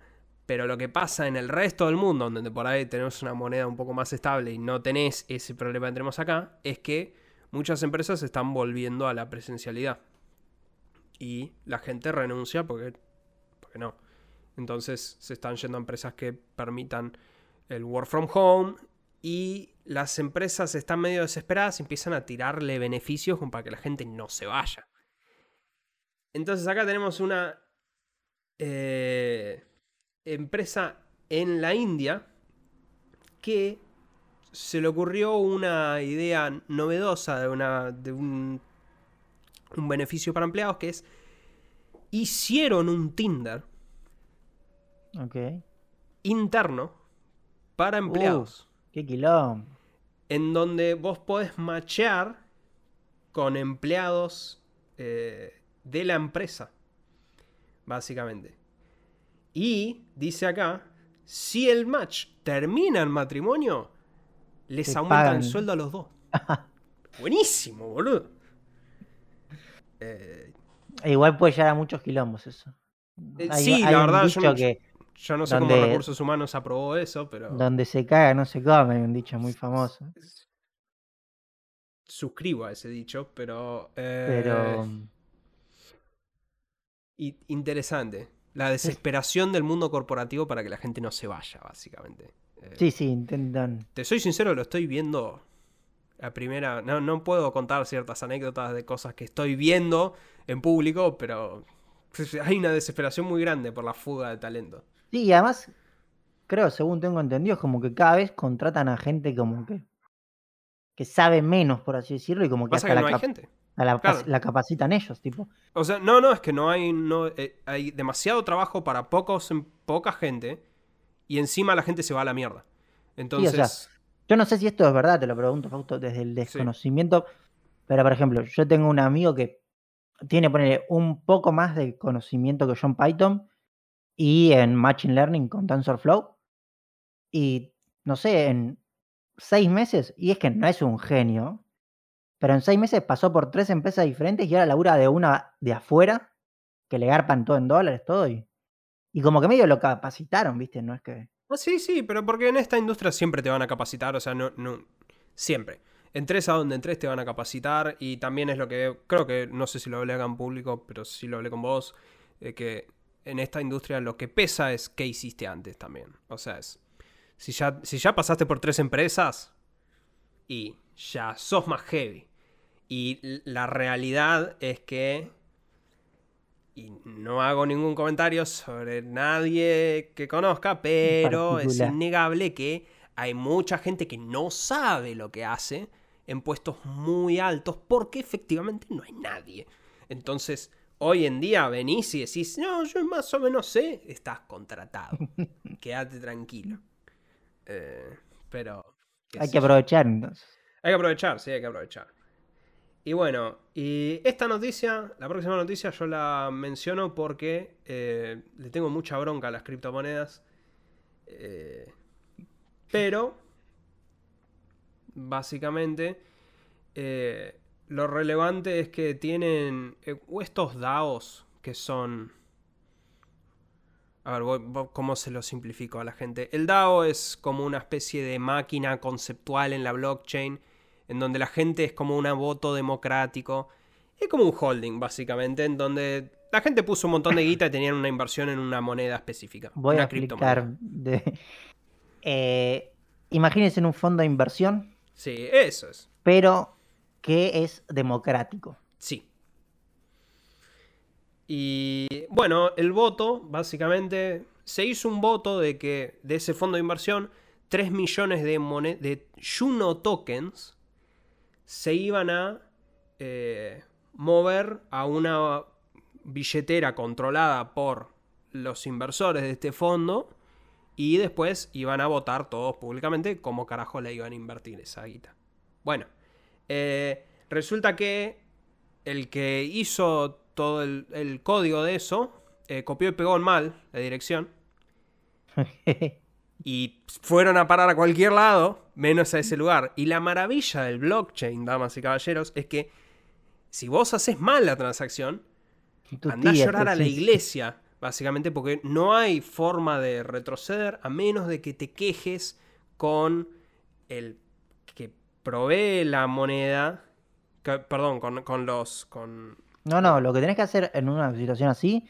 Pero lo que pasa en el resto del mundo, donde por ahí tenemos una moneda un poco más estable y no tenés ese problema que tenemos acá, es que muchas empresas están volviendo a la presencialidad. Y la gente renuncia porque, porque no. Entonces se están yendo a empresas que permitan el work from home y las empresas están medio desesperadas y empiezan a tirarle beneficios para que la gente no se vaya. Entonces acá tenemos una eh, empresa en la India que se le ocurrió una idea novedosa de, una, de un, un beneficio para empleados que es hicieron un Tinder Ok. interno para empleados. Qué quilombo. en donde vos podés machear con empleados eh, de la empresa, básicamente. Y dice acá, si el match termina en matrimonio, les Te aumentan pagan. el sueldo a los dos. Buenísimo, boludo. Eh, Igual puede llegar a muchos quilombos eso. Eh, Hay- sí, hay la verdad, yo no- que yo no sé cómo Recursos Humanos aprobó eso, pero... donde se caga no se come, hay un dicho muy famoso. Suscribo a ese dicho, pero... eh, Pero Y interesante. La desesperación del mundo corporativo para que la gente no se vaya, básicamente. Eh, sí, sí, intentan. Te soy sincero, lo estoy viendo. La primera. No, no puedo contar ciertas anécdotas de cosas que estoy viendo en público, pero hay una desesperación muy grande por la fuga de talento. Sí, y además, creo, según tengo entendido, es como que cada vez contratan a gente como que que sabe menos, por así decirlo, y como que Pasa hasta que la, no hay cap- gente. A la, claro. la capacitan ellos, tipo. O sea, no, no, es que no hay. No, eh, hay demasiado trabajo para pocos, poca gente. Y encima la gente se va a la mierda. Entonces. Yo no sé si esto es verdad, te lo pregunto, Fausto, desde el desconocimiento. Pero, por ejemplo, yo tengo un amigo que tiene, ponerle un poco más de conocimiento que yo en Python y en Machine Learning con TensorFlow. Y, no sé, en seis meses, y es que no es un genio, pero en seis meses pasó por tres empresas diferentes y ahora labura de una de afuera, que le garpan todo en dólares, todo, y, y como que medio lo capacitaron, ¿viste? No es que... Ah, sí, sí, pero porque en esta industria siempre te van a capacitar, o sea, no, no, siempre. entres a donde entres te van a capacitar y también es lo que creo que, no sé si lo hablé acá en público, pero sí lo hablé con vos, que en esta industria lo que pesa es qué hiciste antes también. O sea, es, si ya, si ya pasaste por tres empresas y ya sos más heavy. Y la realidad es que, y no hago ningún comentario sobre nadie que conozca, pero es innegable que hay mucha gente que no sabe lo que hace en puestos muy altos porque efectivamente no hay nadie. Entonces, hoy en día venís y decís, no, yo más o menos sé, estás contratado. (laughs) Quédate tranquilo. Eh, pero... Hay que aprovechar entonces. Hay que aprovechar, sí, hay que aprovechar. Y bueno, y esta noticia, la próxima noticia yo la menciono porque eh, le tengo mucha bronca a las criptomonedas. Eh, pero, básicamente, eh, lo relevante es que tienen estos DAOs que son... A ver, ¿cómo se lo simplifico a la gente? El DAO es como una especie de máquina conceptual en la blockchain en donde la gente es como un voto democrático. Es como un holding, básicamente, en donde la gente puso un montón de guita y tenían una inversión en una moneda específica. Voy a explicar. De... Eh, imagínense en un fondo de inversión. Sí, eso es. Pero que es democrático. Sí. Y bueno, el voto, básicamente, se hizo un voto de que de ese fondo de inversión, 3 millones de, de Juno tokens se iban a eh, mover a una billetera controlada por los inversores de este fondo y después iban a votar todos públicamente cómo carajo le iban a invertir esa guita. Bueno, eh, resulta que el que hizo todo el, código de eso eh, copió y pegó en mal la dirección. (laughs) y fueron a parar a cualquier lado, menos a ese lugar. Y la maravilla del blockchain, damas y caballeros, es que si vos haces mal la transacción, andás a llorar a la iglesia, básicamente, porque no hay forma de retroceder a menos de que te quejes con el que provee la moneda. perdón, con, con los. Con... No, no, lo que tenés que hacer en una situación así,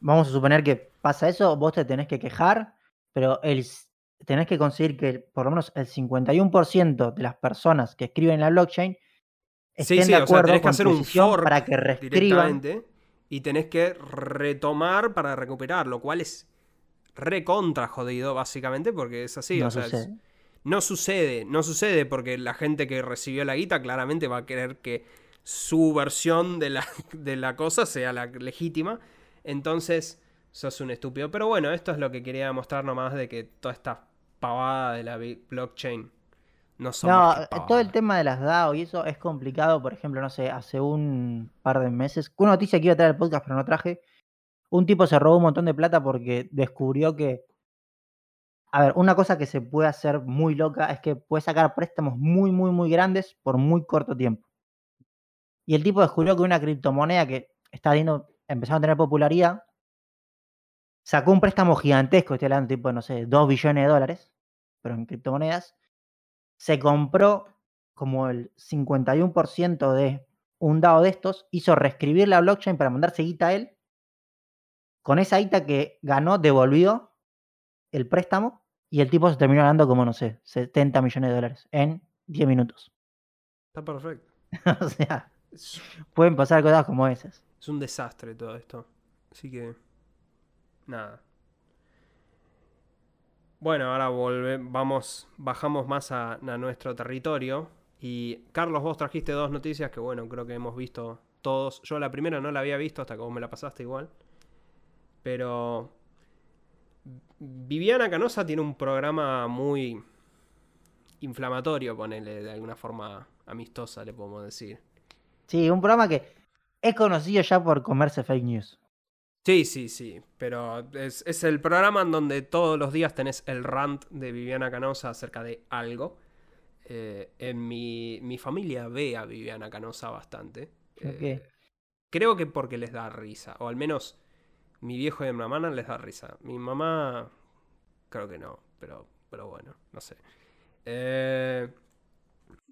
vamos a suponer que pasa eso, vos te tenés que quejar pero el, tenés que conseguir que por lo menos el 51% de las personas que escriben en la blockchain estén de acuerdo tenés que hacer un for para que reescriban. Y tenés que retomar para recuperar, lo cual es recontra jodido, básicamente, porque es así. No sucede. no sucede, no sucede porque la gente que recibió la guita claramente va a querer que su versión de la, (laughs) de la cosa sea la legítima. Entonces, sos un estúpido. Pero bueno, esto es lo que quería mostrar nomás de que toda esta pavada de la blockchain no son. No, todo el tema de las DAO y eso es complicado. Por ejemplo, no sé, hace un par de meses, una noticia que iba a traer el podcast, pero no traje. Un tipo se robó un montón de plata porque descubrió que. A ver, una cosa que se puede hacer muy loca es que puede sacar préstamos muy, muy, muy grandes por muy corto tiempo. Y el tipo descubrió que una criptomoneda que está empezando a tener popularidad sacó un préstamo gigantesco, estoy hablando tipo, no sé, 2 billones de dólares, pero en criptomonedas, se compró como el 51% de un DAO de estos, hizo reescribir la blockchain para mandarse guita a él. Con esa guita que ganó, devolvió el préstamo y el tipo se terminó ganando como, no sé, 70 millones de dólares en 10 minutos. Está perfecto. (laughs) o sea, pueden pasar cosas como esas. Es un desastre todo esto. Así que nada. Bueno, ahora vamos, bajamos más a, nuestro territorio. Y Carlos, vos trajiste dos noticias que bueno, creo que hemos visto todos. Yo la primera no la había visto hasta que vos me la pasaste igual. Pero Viviana Canosa tiene un programa muy inflamatorio, ponele, de alguna forma amistosa, le podemos decir. Sí, un programa que es conocido ya por comerse fake news. Sí, sí, sí, pero es, el programa en donde todos los días tenés el rant de Viviana Canosa acerca de algo. Eh, en mi, mi, familia ve a Viviana Canosa bastante. Eh, creo que porque les da risa, o al menos mi viejo y mi mamá les da risa. Mi mamá, creo que no, pero, pero bueno, no sé. Eh,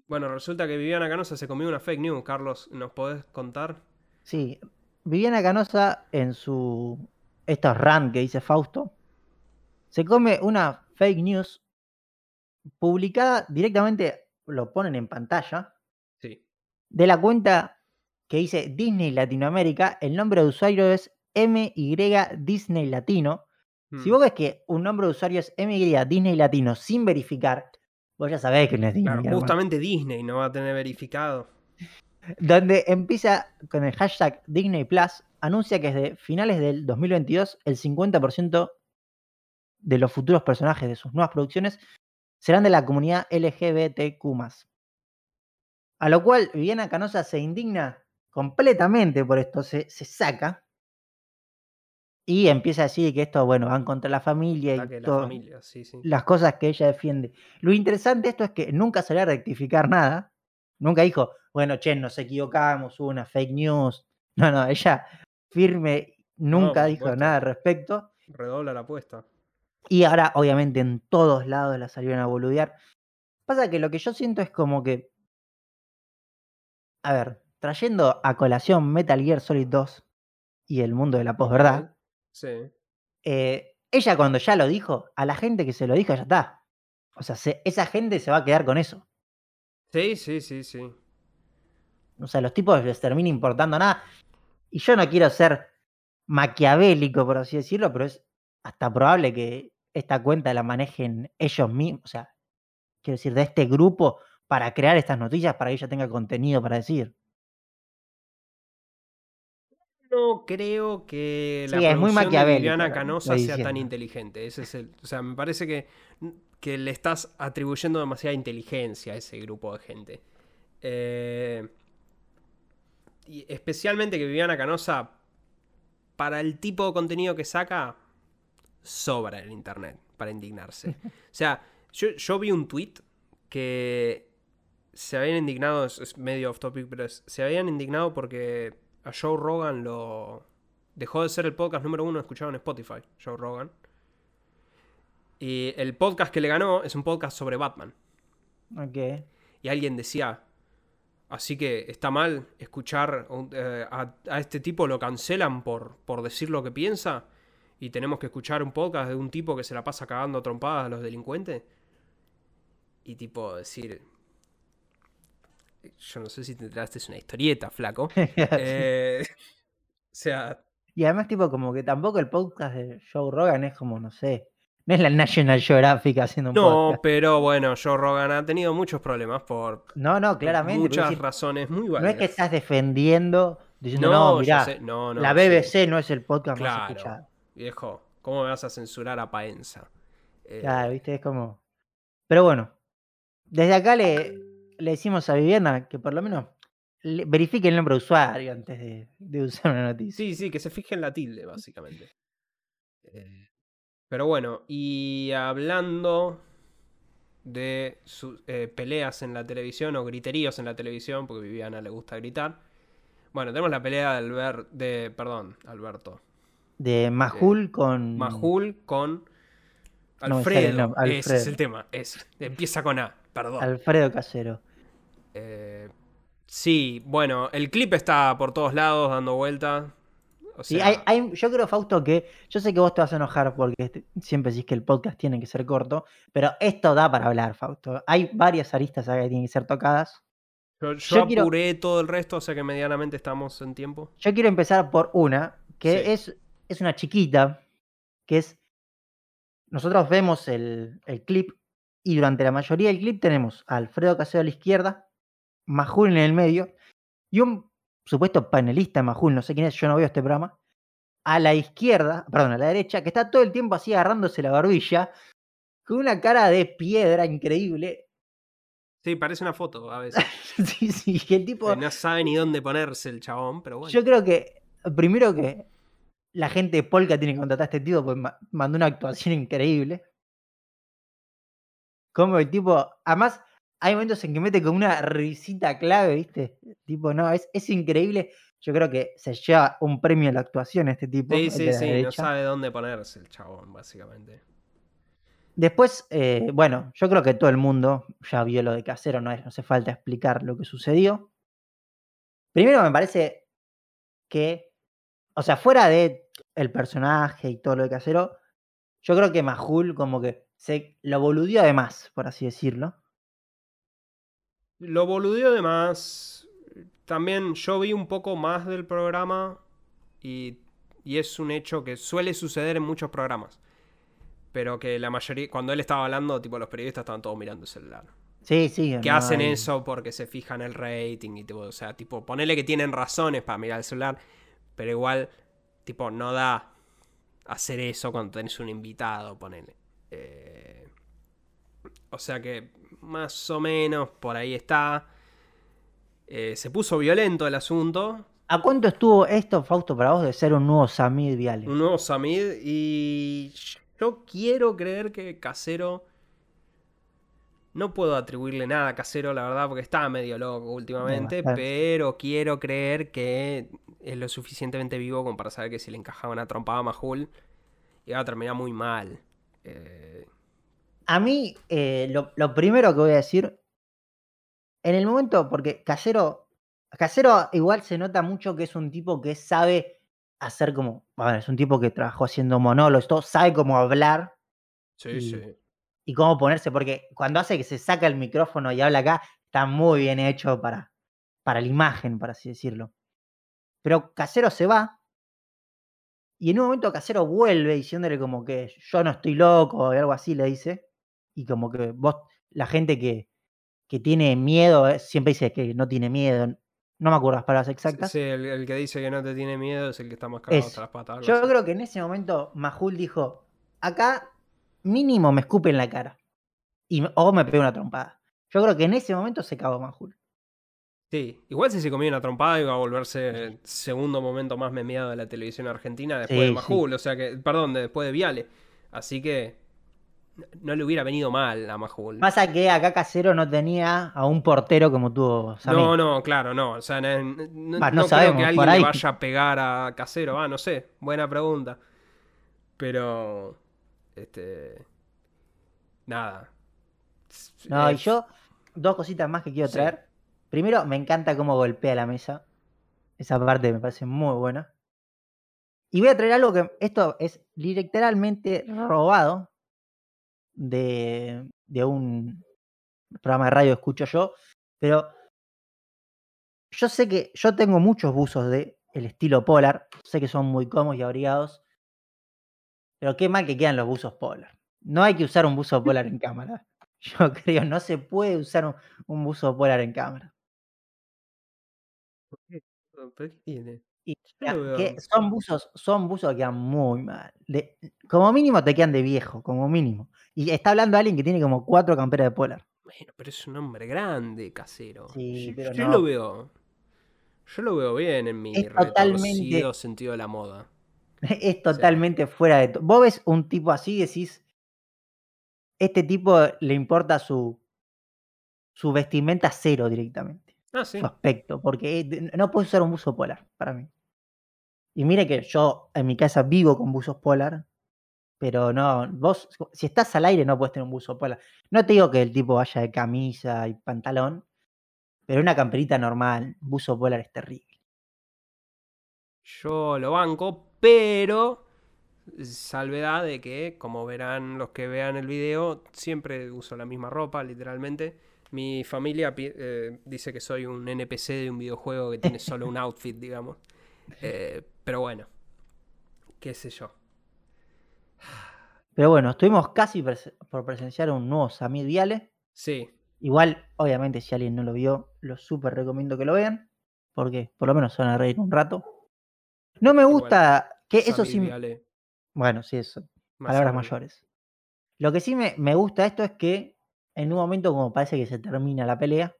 Bueno, resulta que Viviana Canosa se comió una fake news. Carlos, ¿nos podés contar? Sí, Viviana Canosa en su estos rant que dice Fausto, se come una fake news publicada directamente, lo ponen en pantalla, Sí. de la cuenta que dice Disney Latinoamérica, el nombre de usuario es MY Disney Latino. Si Mm. vos ves que un nombre de usuario es MY Disney Latino sin verificar, vos ya sabés que no es Disney. Claro, justamente Disney no va a tener verificado. Donde empieza con el hashtag Disney Plus, anuncia que desde finales del 2022 el 50% de los futuros personajes de sus nuevas producciones serán de la comunidad LGBTQ. A lo cual Viviana Canosa se indigna completamente por esto, se, se saca y empieza a decir que esto, bueno, va contra la familia y de la todo, familia, sí, sí. las cosas que ella defiende. Lo interesante de esto es que nunca salió a rectificar nada. Nunca dijo, bueno, che, nos equivocamos, hubo una fake news. No, no, ella firme, nunca dijo nada al respecto. Redobla la apuesta. Y ahora, obviamente, en todos lados la salieron a boludear. Pasa que lo que yo siento es como que. A ver, trayendo a colación Metal Gear Solid 2 y el mundo de la posverdad, Sí. eh, ella cuando ya lo dijo, a la gente que se lo dijo ya está. O sea, se- esa gente se va a quedar con eso. Sí, sí, sí, sí. O sea, los tipos les termina importando nada. Y yo no quiero ser maquiavélico, por así decirlo, pero es hasta probable que esta cuenta la manejen ellos mismos. O sea, quiero decir, de este grupo para crear estas noticias para que ella tenga contenido para decir. No creo que la Sí, es muy producción de Canosa sea tan inteligente. Ese es el, o sea, me parece que, que le estás atribuyendo demasiada inteligencia a ese grupo de gente. Eh, y especialmente que Viviana Canosa, para el tipo de contenido que saca, sobra el internet para indignarse. (laughs) O sea, yo, yo vi un tweet que se habían indignado, es, medio off topic, pero es- se habían indignado porque a Joe Rogan lo dejó de ser el podcast número uno escuchado en Spotify, Joe Rogan. Y el podcast que le ganó es un podcast sobre Batman. Ok. Y alguien decía, así que está mal escuchar eh, a, a este tipo, lo cancelan por, por decir lo que piensa. Y tenemos que escuchar un podcast de un tipo que se la pasa cagando a trompadas a los delincuentes. Y tipo decir, yo no sé si te enteraste, es una historieta, flaco. (laughs) Eh, o sea, Y además, tipo, como que tampoco el podcast de Joe Rogan es como, no sé, no es la National Geographic haciendo un no, podcast. pero bueno, Joe Rogan ha tenido muchos problemas por No, no, claramente. muchas decir, razones muy no es válidas. que estás defendiendo, diciendo, No, no, ya mirá, sé, no, no, la sí. BBC no es el podcast más Claro. escuchado. Viejo, ¿cómo me vas a censurar a Paenza? Eh, Claro, viste, es como. Pero bueno, desde acá le, le decimos a Viviana que por lo menos verifique el nombre de usuario antes de, de usar una noticia. Sí, sí, que se fije en la tilde, básicamente. Eh, pero bueno, y hablando de su- eh, peleas en la televisión o griteríos en la televisión, porque a Viviana le gusta gritar. Bueno, tenemos la pelea de Albert, de, perdón, Alberto. De Majul con. Majul con No Alfredo. Ese es el tema, ese. Empieza con A, perdón. Alfredo Casero. Eh, sí, bueno, el clip está por todos lados dando vueltas. O Sí, hay, hay- yo creo, Fausto, que yo sé que vos te vas a enojar porque este- siempre decís que el podcast tiene que ser corto, pero esto da para hablar, Fausto. Hay varias aristas acá que tienen que ser tocadas. yo, yo yo quiero- apuré todo el resto, o sea que medianamente estamos en tiempo. Yo quiero empezar por una, que Sí. es, es una chiquita, que es, nosotros vemos el, el clip y durante la mayoría del clip tenemos a Alfredo Casero a la izquierda, Majul en el medio y un supuesto panelista Majul, no sé quién es, yo no veo este programa, a la izquierda, perdón, a la derecha, que está todo el tiempo así agarrándose la barbilla, con una cara de piedra increíble. Sí, parece una foto a veces. (laughs) sí, sí, el tipo... Eh, no sabe ni dónde ponerse el chabón, pero bueno. Yo creo que, primero que la gente de Polka tiene que contratar a este tipo porque ma- mandó una actuación increíble. Como el tipo, además, hay momentos en que mete como una risita clave, ¿viste? Tipo, no, es, es increíble. Yo creo que se lleva un premio a la actuación este tipo. Sí, sí, de sí, no sabe dónde ponerse el chabón, básicamente. Después, eh, bueno, yo creo que todo el mundo ya vio lo de Casero, no, es- no hace falta explicar lo que sucedió. Primero me parece que, o sea, fuera de el personaje y todo lo de Casero, yo creo que Majul como que se lo boludeó de más, por así decirlo. Lo boludeó de más. También yo vi un poco más del programa y, y es un hecho que suele suceder en muchos programas. Pero que la mayoría, cuando él estaba hablando, tipo los periodistas estaban todos mirando el celular. Sí, sí. Que no hacen eso porque se fijan el rating y tipo, o sea, tipo, ponele que tienen razones para mirar el celular, pero igual, tipo, no da hacer eso cuando tenés un invitado, ponele. Eh, o sea que más o menos por ahí está. Eh, se puso violento el asunto. ¿A cuánto estuvo esto, Fausto, para vos de ser un nuevo Samid Viale? Un nuevo Samid y yo quiero creer que Casero... No puedo atribuirle nada a Casero, la verdad, porque estaba medio loco últimamente, pero quiero creer que es lo suficientemente vivo como para saber que si le encajaba una trompada a Majul, iba a terminar muy mal. Eh, A mí, eh, lo, lo primero que voy a decir, en el momento, porque Casero, Casero igual se nota mucho que es un tipo que sabe hacer como, bueno, es un tipo que trabajó haciendo monólogos, todo, sabe cómo hablar sí, Y- sí. y cómo ponerse, porque cuando hace que se saca el micrófono y habla acá, está muy bien hecho para, para la imagen, por así decirlo. Pero Casero se va, y en un momento Casero vuelve diciéndole como que yo no estoy loco, o algo así le dice, y como que vos, la gente que, que tiene miedo, eh, siempre dice que no tiene miedo, no me acuerdo las palabras exactas. Sí, el, el que dice que no te tiene miedo es el que está más hasta las patas. Yo así. creo que en ese momento Majul dijo, acá mínimo me escupe en la cara. Y, o me pega una trompada. Yo creo que en ese momento se cagó Majul. Sí, igual si se comía una trompada iba a volverse el segundo momento más memeado de la televisión argentina después Sí, de sí. Majul, o sea que, perdón, de- después de Viale. Así que no- le hubiera venido mal a Majul. Pasa que acá Casero no tenía a un portero como tuvo Samir. No, no, claro, no. O sea, no, no- no creo sabemos, que alguien ahí. le vaya a pegar a Casero. Ah, no sé, buena pregunta. Pero, este, nada. No, y yo, dos cositas más que quiero Sí. traer. Primero, me encanta cómo golpea la mesa. Esa parte me parece muy buena. Y voy a traer algo que esto es literalmente robado de, de un programa de radio escucho yo. Pero yo sé que yo tengo muchos buzos de el estilo polar. Sé que son muy cómodos y abrigados. Pero qué mal que quedan los buzos polar. No hay que usar un buzo polar en cámara. (laughs) Yo creo, no se puede usar un, un buzo polar en cámara. ¿Pero qué tiene? Y Yo que veo. son buzos, son buzos que quedan muy mal. De- como mínimo te quedan de viejo, como mínimo. Y está hablando alguien que tiene como cuatro camperas de polar. Bueno, pero es un hombre grande, casero. Sí, yo pero yo no. lo veo. Yo lo veo bien en mi Es totalmente- retorcido sentido de la moda. (laughs) Es totalmente fuera de todo. Vos ves un tipo así y decís, este tipo le importa su, su vestimenta cero directamente. Ah, sí. Su aspecto, porque eh, no puedes usar un buzo polar para mí. Y mire que yo en mi casa vivo con buzos polar, pero no, vos, si estás al aire no puedes tener un buzo polar. No te digo que el tipo vaya de camisa y pantalón, pero una camperita normal, buzo polar es terrible. Yo lo banco, pero salvedad de que, como verán los que vean el video, siempre uso la misma ropa, literalmente. Mi familia eh, dice que soy un NPC de un videojuego que tiene solo un (laughs) outfit, digamos. Eh, pero bueno, qué sé yo. Pero bueno, estuvimos casi por presenciar un nuevo Samir Viale. Sí, Igual, obviamente, si alguien no lo vio, lo súper recomiendo que lo vean, porque por lo menos se van a reír un rato. No me gusta que eso sí. Viale, Bueno, sí, eso. más Palabras mayores. Lo que sí me, me gusta esto es que en un momento, como parece que se termina la pelea,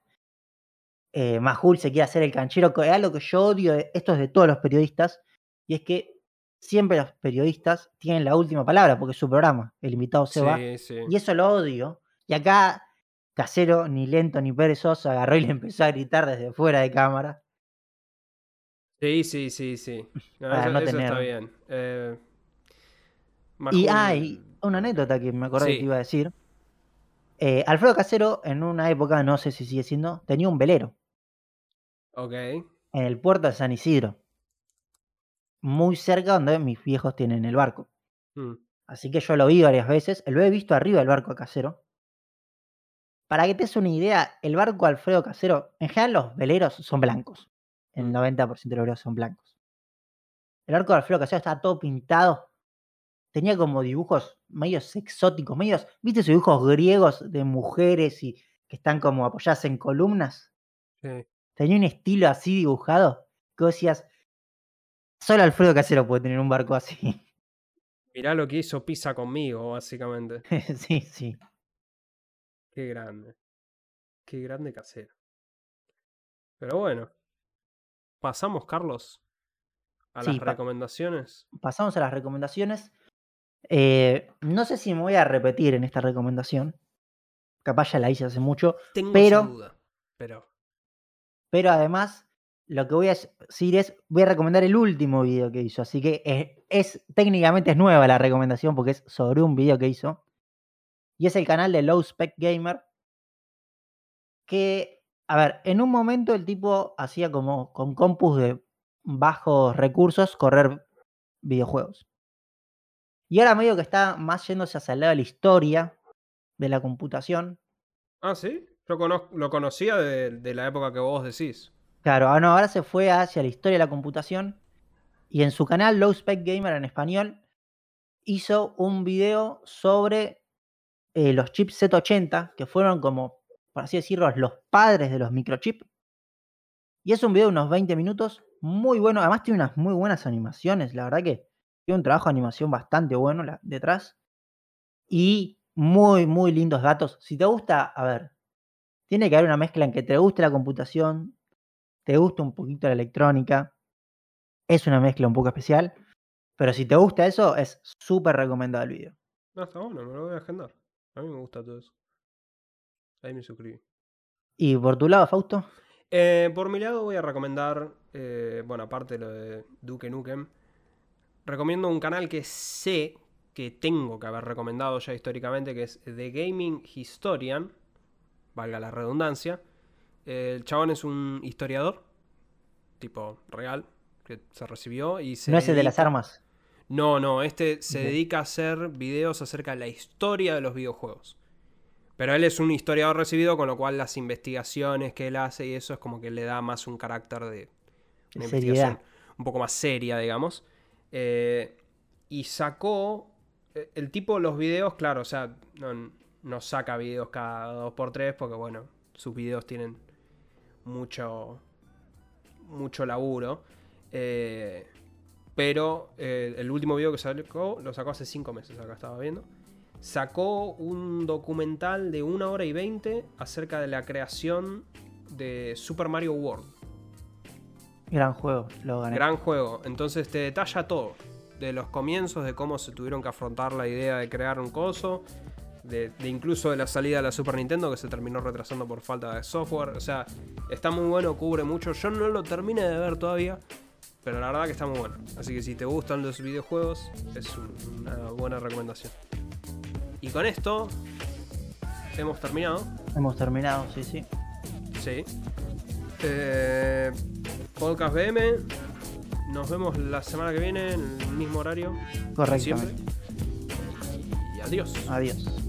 eh, Majul se quiere hacer el canchero, que es algo que yo odio, de- esto es de todos los periodistas, y es que siempre los periodistas tienen la última palabra, porque es su programa, el invitado se va, Sí, y eso lo odio. Y acá, Casero, ni lento ni perezoso, agarró y le empezó a gritar desde fuera de cámara. Sí, sí, sí, sí. (laughs) No, Para eso, no eso está tener- bien. Eh, Y, Majul- ah, una anécdota que me acordé Sí. que te iba a decir. Eh, Alfredo Casero, en una época, no sé si sigue siendo, tenía un velero Ok. en el puerto de San Isidro. Muy cerca donde mis viejos tienen el barco. Mm, Así que yo lo vi varias veces. Lo he visto arriba del barco de Casero. Para que te des una idea, el barco Alfredo Casero, en general los veleros son blancos. El Mm. 90% de los veleros son blancos. El barco de Alfredo Casero estaba todo pintado. Tenía como dibujos medios exóticos, medios, ¿viste esos dibujos griegos de mujeres y que están como apoyadas en columnas? sí. Tenía un estilo así dibujado que vos decías, solo Alfredo Casero puede tener un barco así. Mirá lo que hizo Pisa conmigo, básicamente. (laughs) sí, sí. Qué grande. Qué grande casero. Pero bueno. Pasamos, Carlos, a Sí, las pa- recomendaciones. Pasamos a las recomendaciones. Eh, no sé si me voy a repetir en esta recomendación. Capaz ya la hice hace mucho. Tengo Pero- duda. Pero. Pero además, lo que voy a decir es, voy a recomendar el último video que hizo. Así que es, es- técnicamente es nueva la recomendación porque es sobre un video que hizo. Y es el canal de Low Spec Gamer. Que, a ver, en un momento el tipo hacía como con compus de bajos recursos correr videojuegos. Y ahora medio que está más yéndose hacia el lado de la historia de la computación. Ah, sí. Yo lo conocía de, de la época que vos decís. Claro, ah, no, ahora se fue hacia la historia de la computación y en su canal Low Spec Gamer en español hizo un video sobre eh, los chips Z80, que fueron como, por así decirlo, los padres de los microchips. Y es un video de unos 20 minutos, muy bueno, además tiene unas muy buenas animaciones, la verdad que un trabajo de animación bastante bueno la- detrás. Y muy, muy lindos datos. Si te gusta, a ver, tiene que haber una mezcla en que te guste la computación, te gusta un poquito la electrónica. Es una mezcla un poco especial. Pero si te gusta eso, es súper recomendado el video. No, está bueno, me lo voy a agendar. A mí me gusta todo eso. Ahí me suscribí. Y por tu lado, Fausto, Eh, por mi lado voy a recomendar, eh, bueno, aparte de lo de Duke Nukem, recomiendo un canal que sé que tengo que haber recomendado ya históricamente, que es The Gaming Historian, valga la redundancia. El chabón es un historiador, tipo real, que se recibió y se... no es el de las armas. No, no, este se dedica a hacer videos acerca de la historia de los videojuegos. Pero él es un historiador recibido, con lo cual las investigaciones que él hace y eso es como que le da más un carácter de una investigación un poco más seria, digamos. Eh, y sacó eh, el tipo los videos, claro, o sea, no, saca videos cada dos por tres porque, bueno, sus videos tienen mucho, mucho laburo. Eh, pero el último video que sacó lo sacó hace cinco meses, acá estaba viendo. Sacó un documental de una hora y veinte acerca de la creación de Super Mario World. Gran juego, lo gané. Gran juego. Entonces te detalla todo. De los comienzos, de cómo se tuvieron que afrontar la idea de crear un coso. De, de incluso de la salida de la Super Nintendo que se terminó retrasando por falta de software. O sea, está muy bueno, cubre mucho. Yo no lo terminé de ver todavía. Pero la verdad que está muy bueno. Así que si te gustan los videojuegos, es un- una buena recomendación. Y con esto hemos terminado. Hemos terminado, sí, sí. Sí. Eh, Podcast BM. Nos vemos la semana que viene en el mismo horario. Correctamente. Y adiós. Adiós.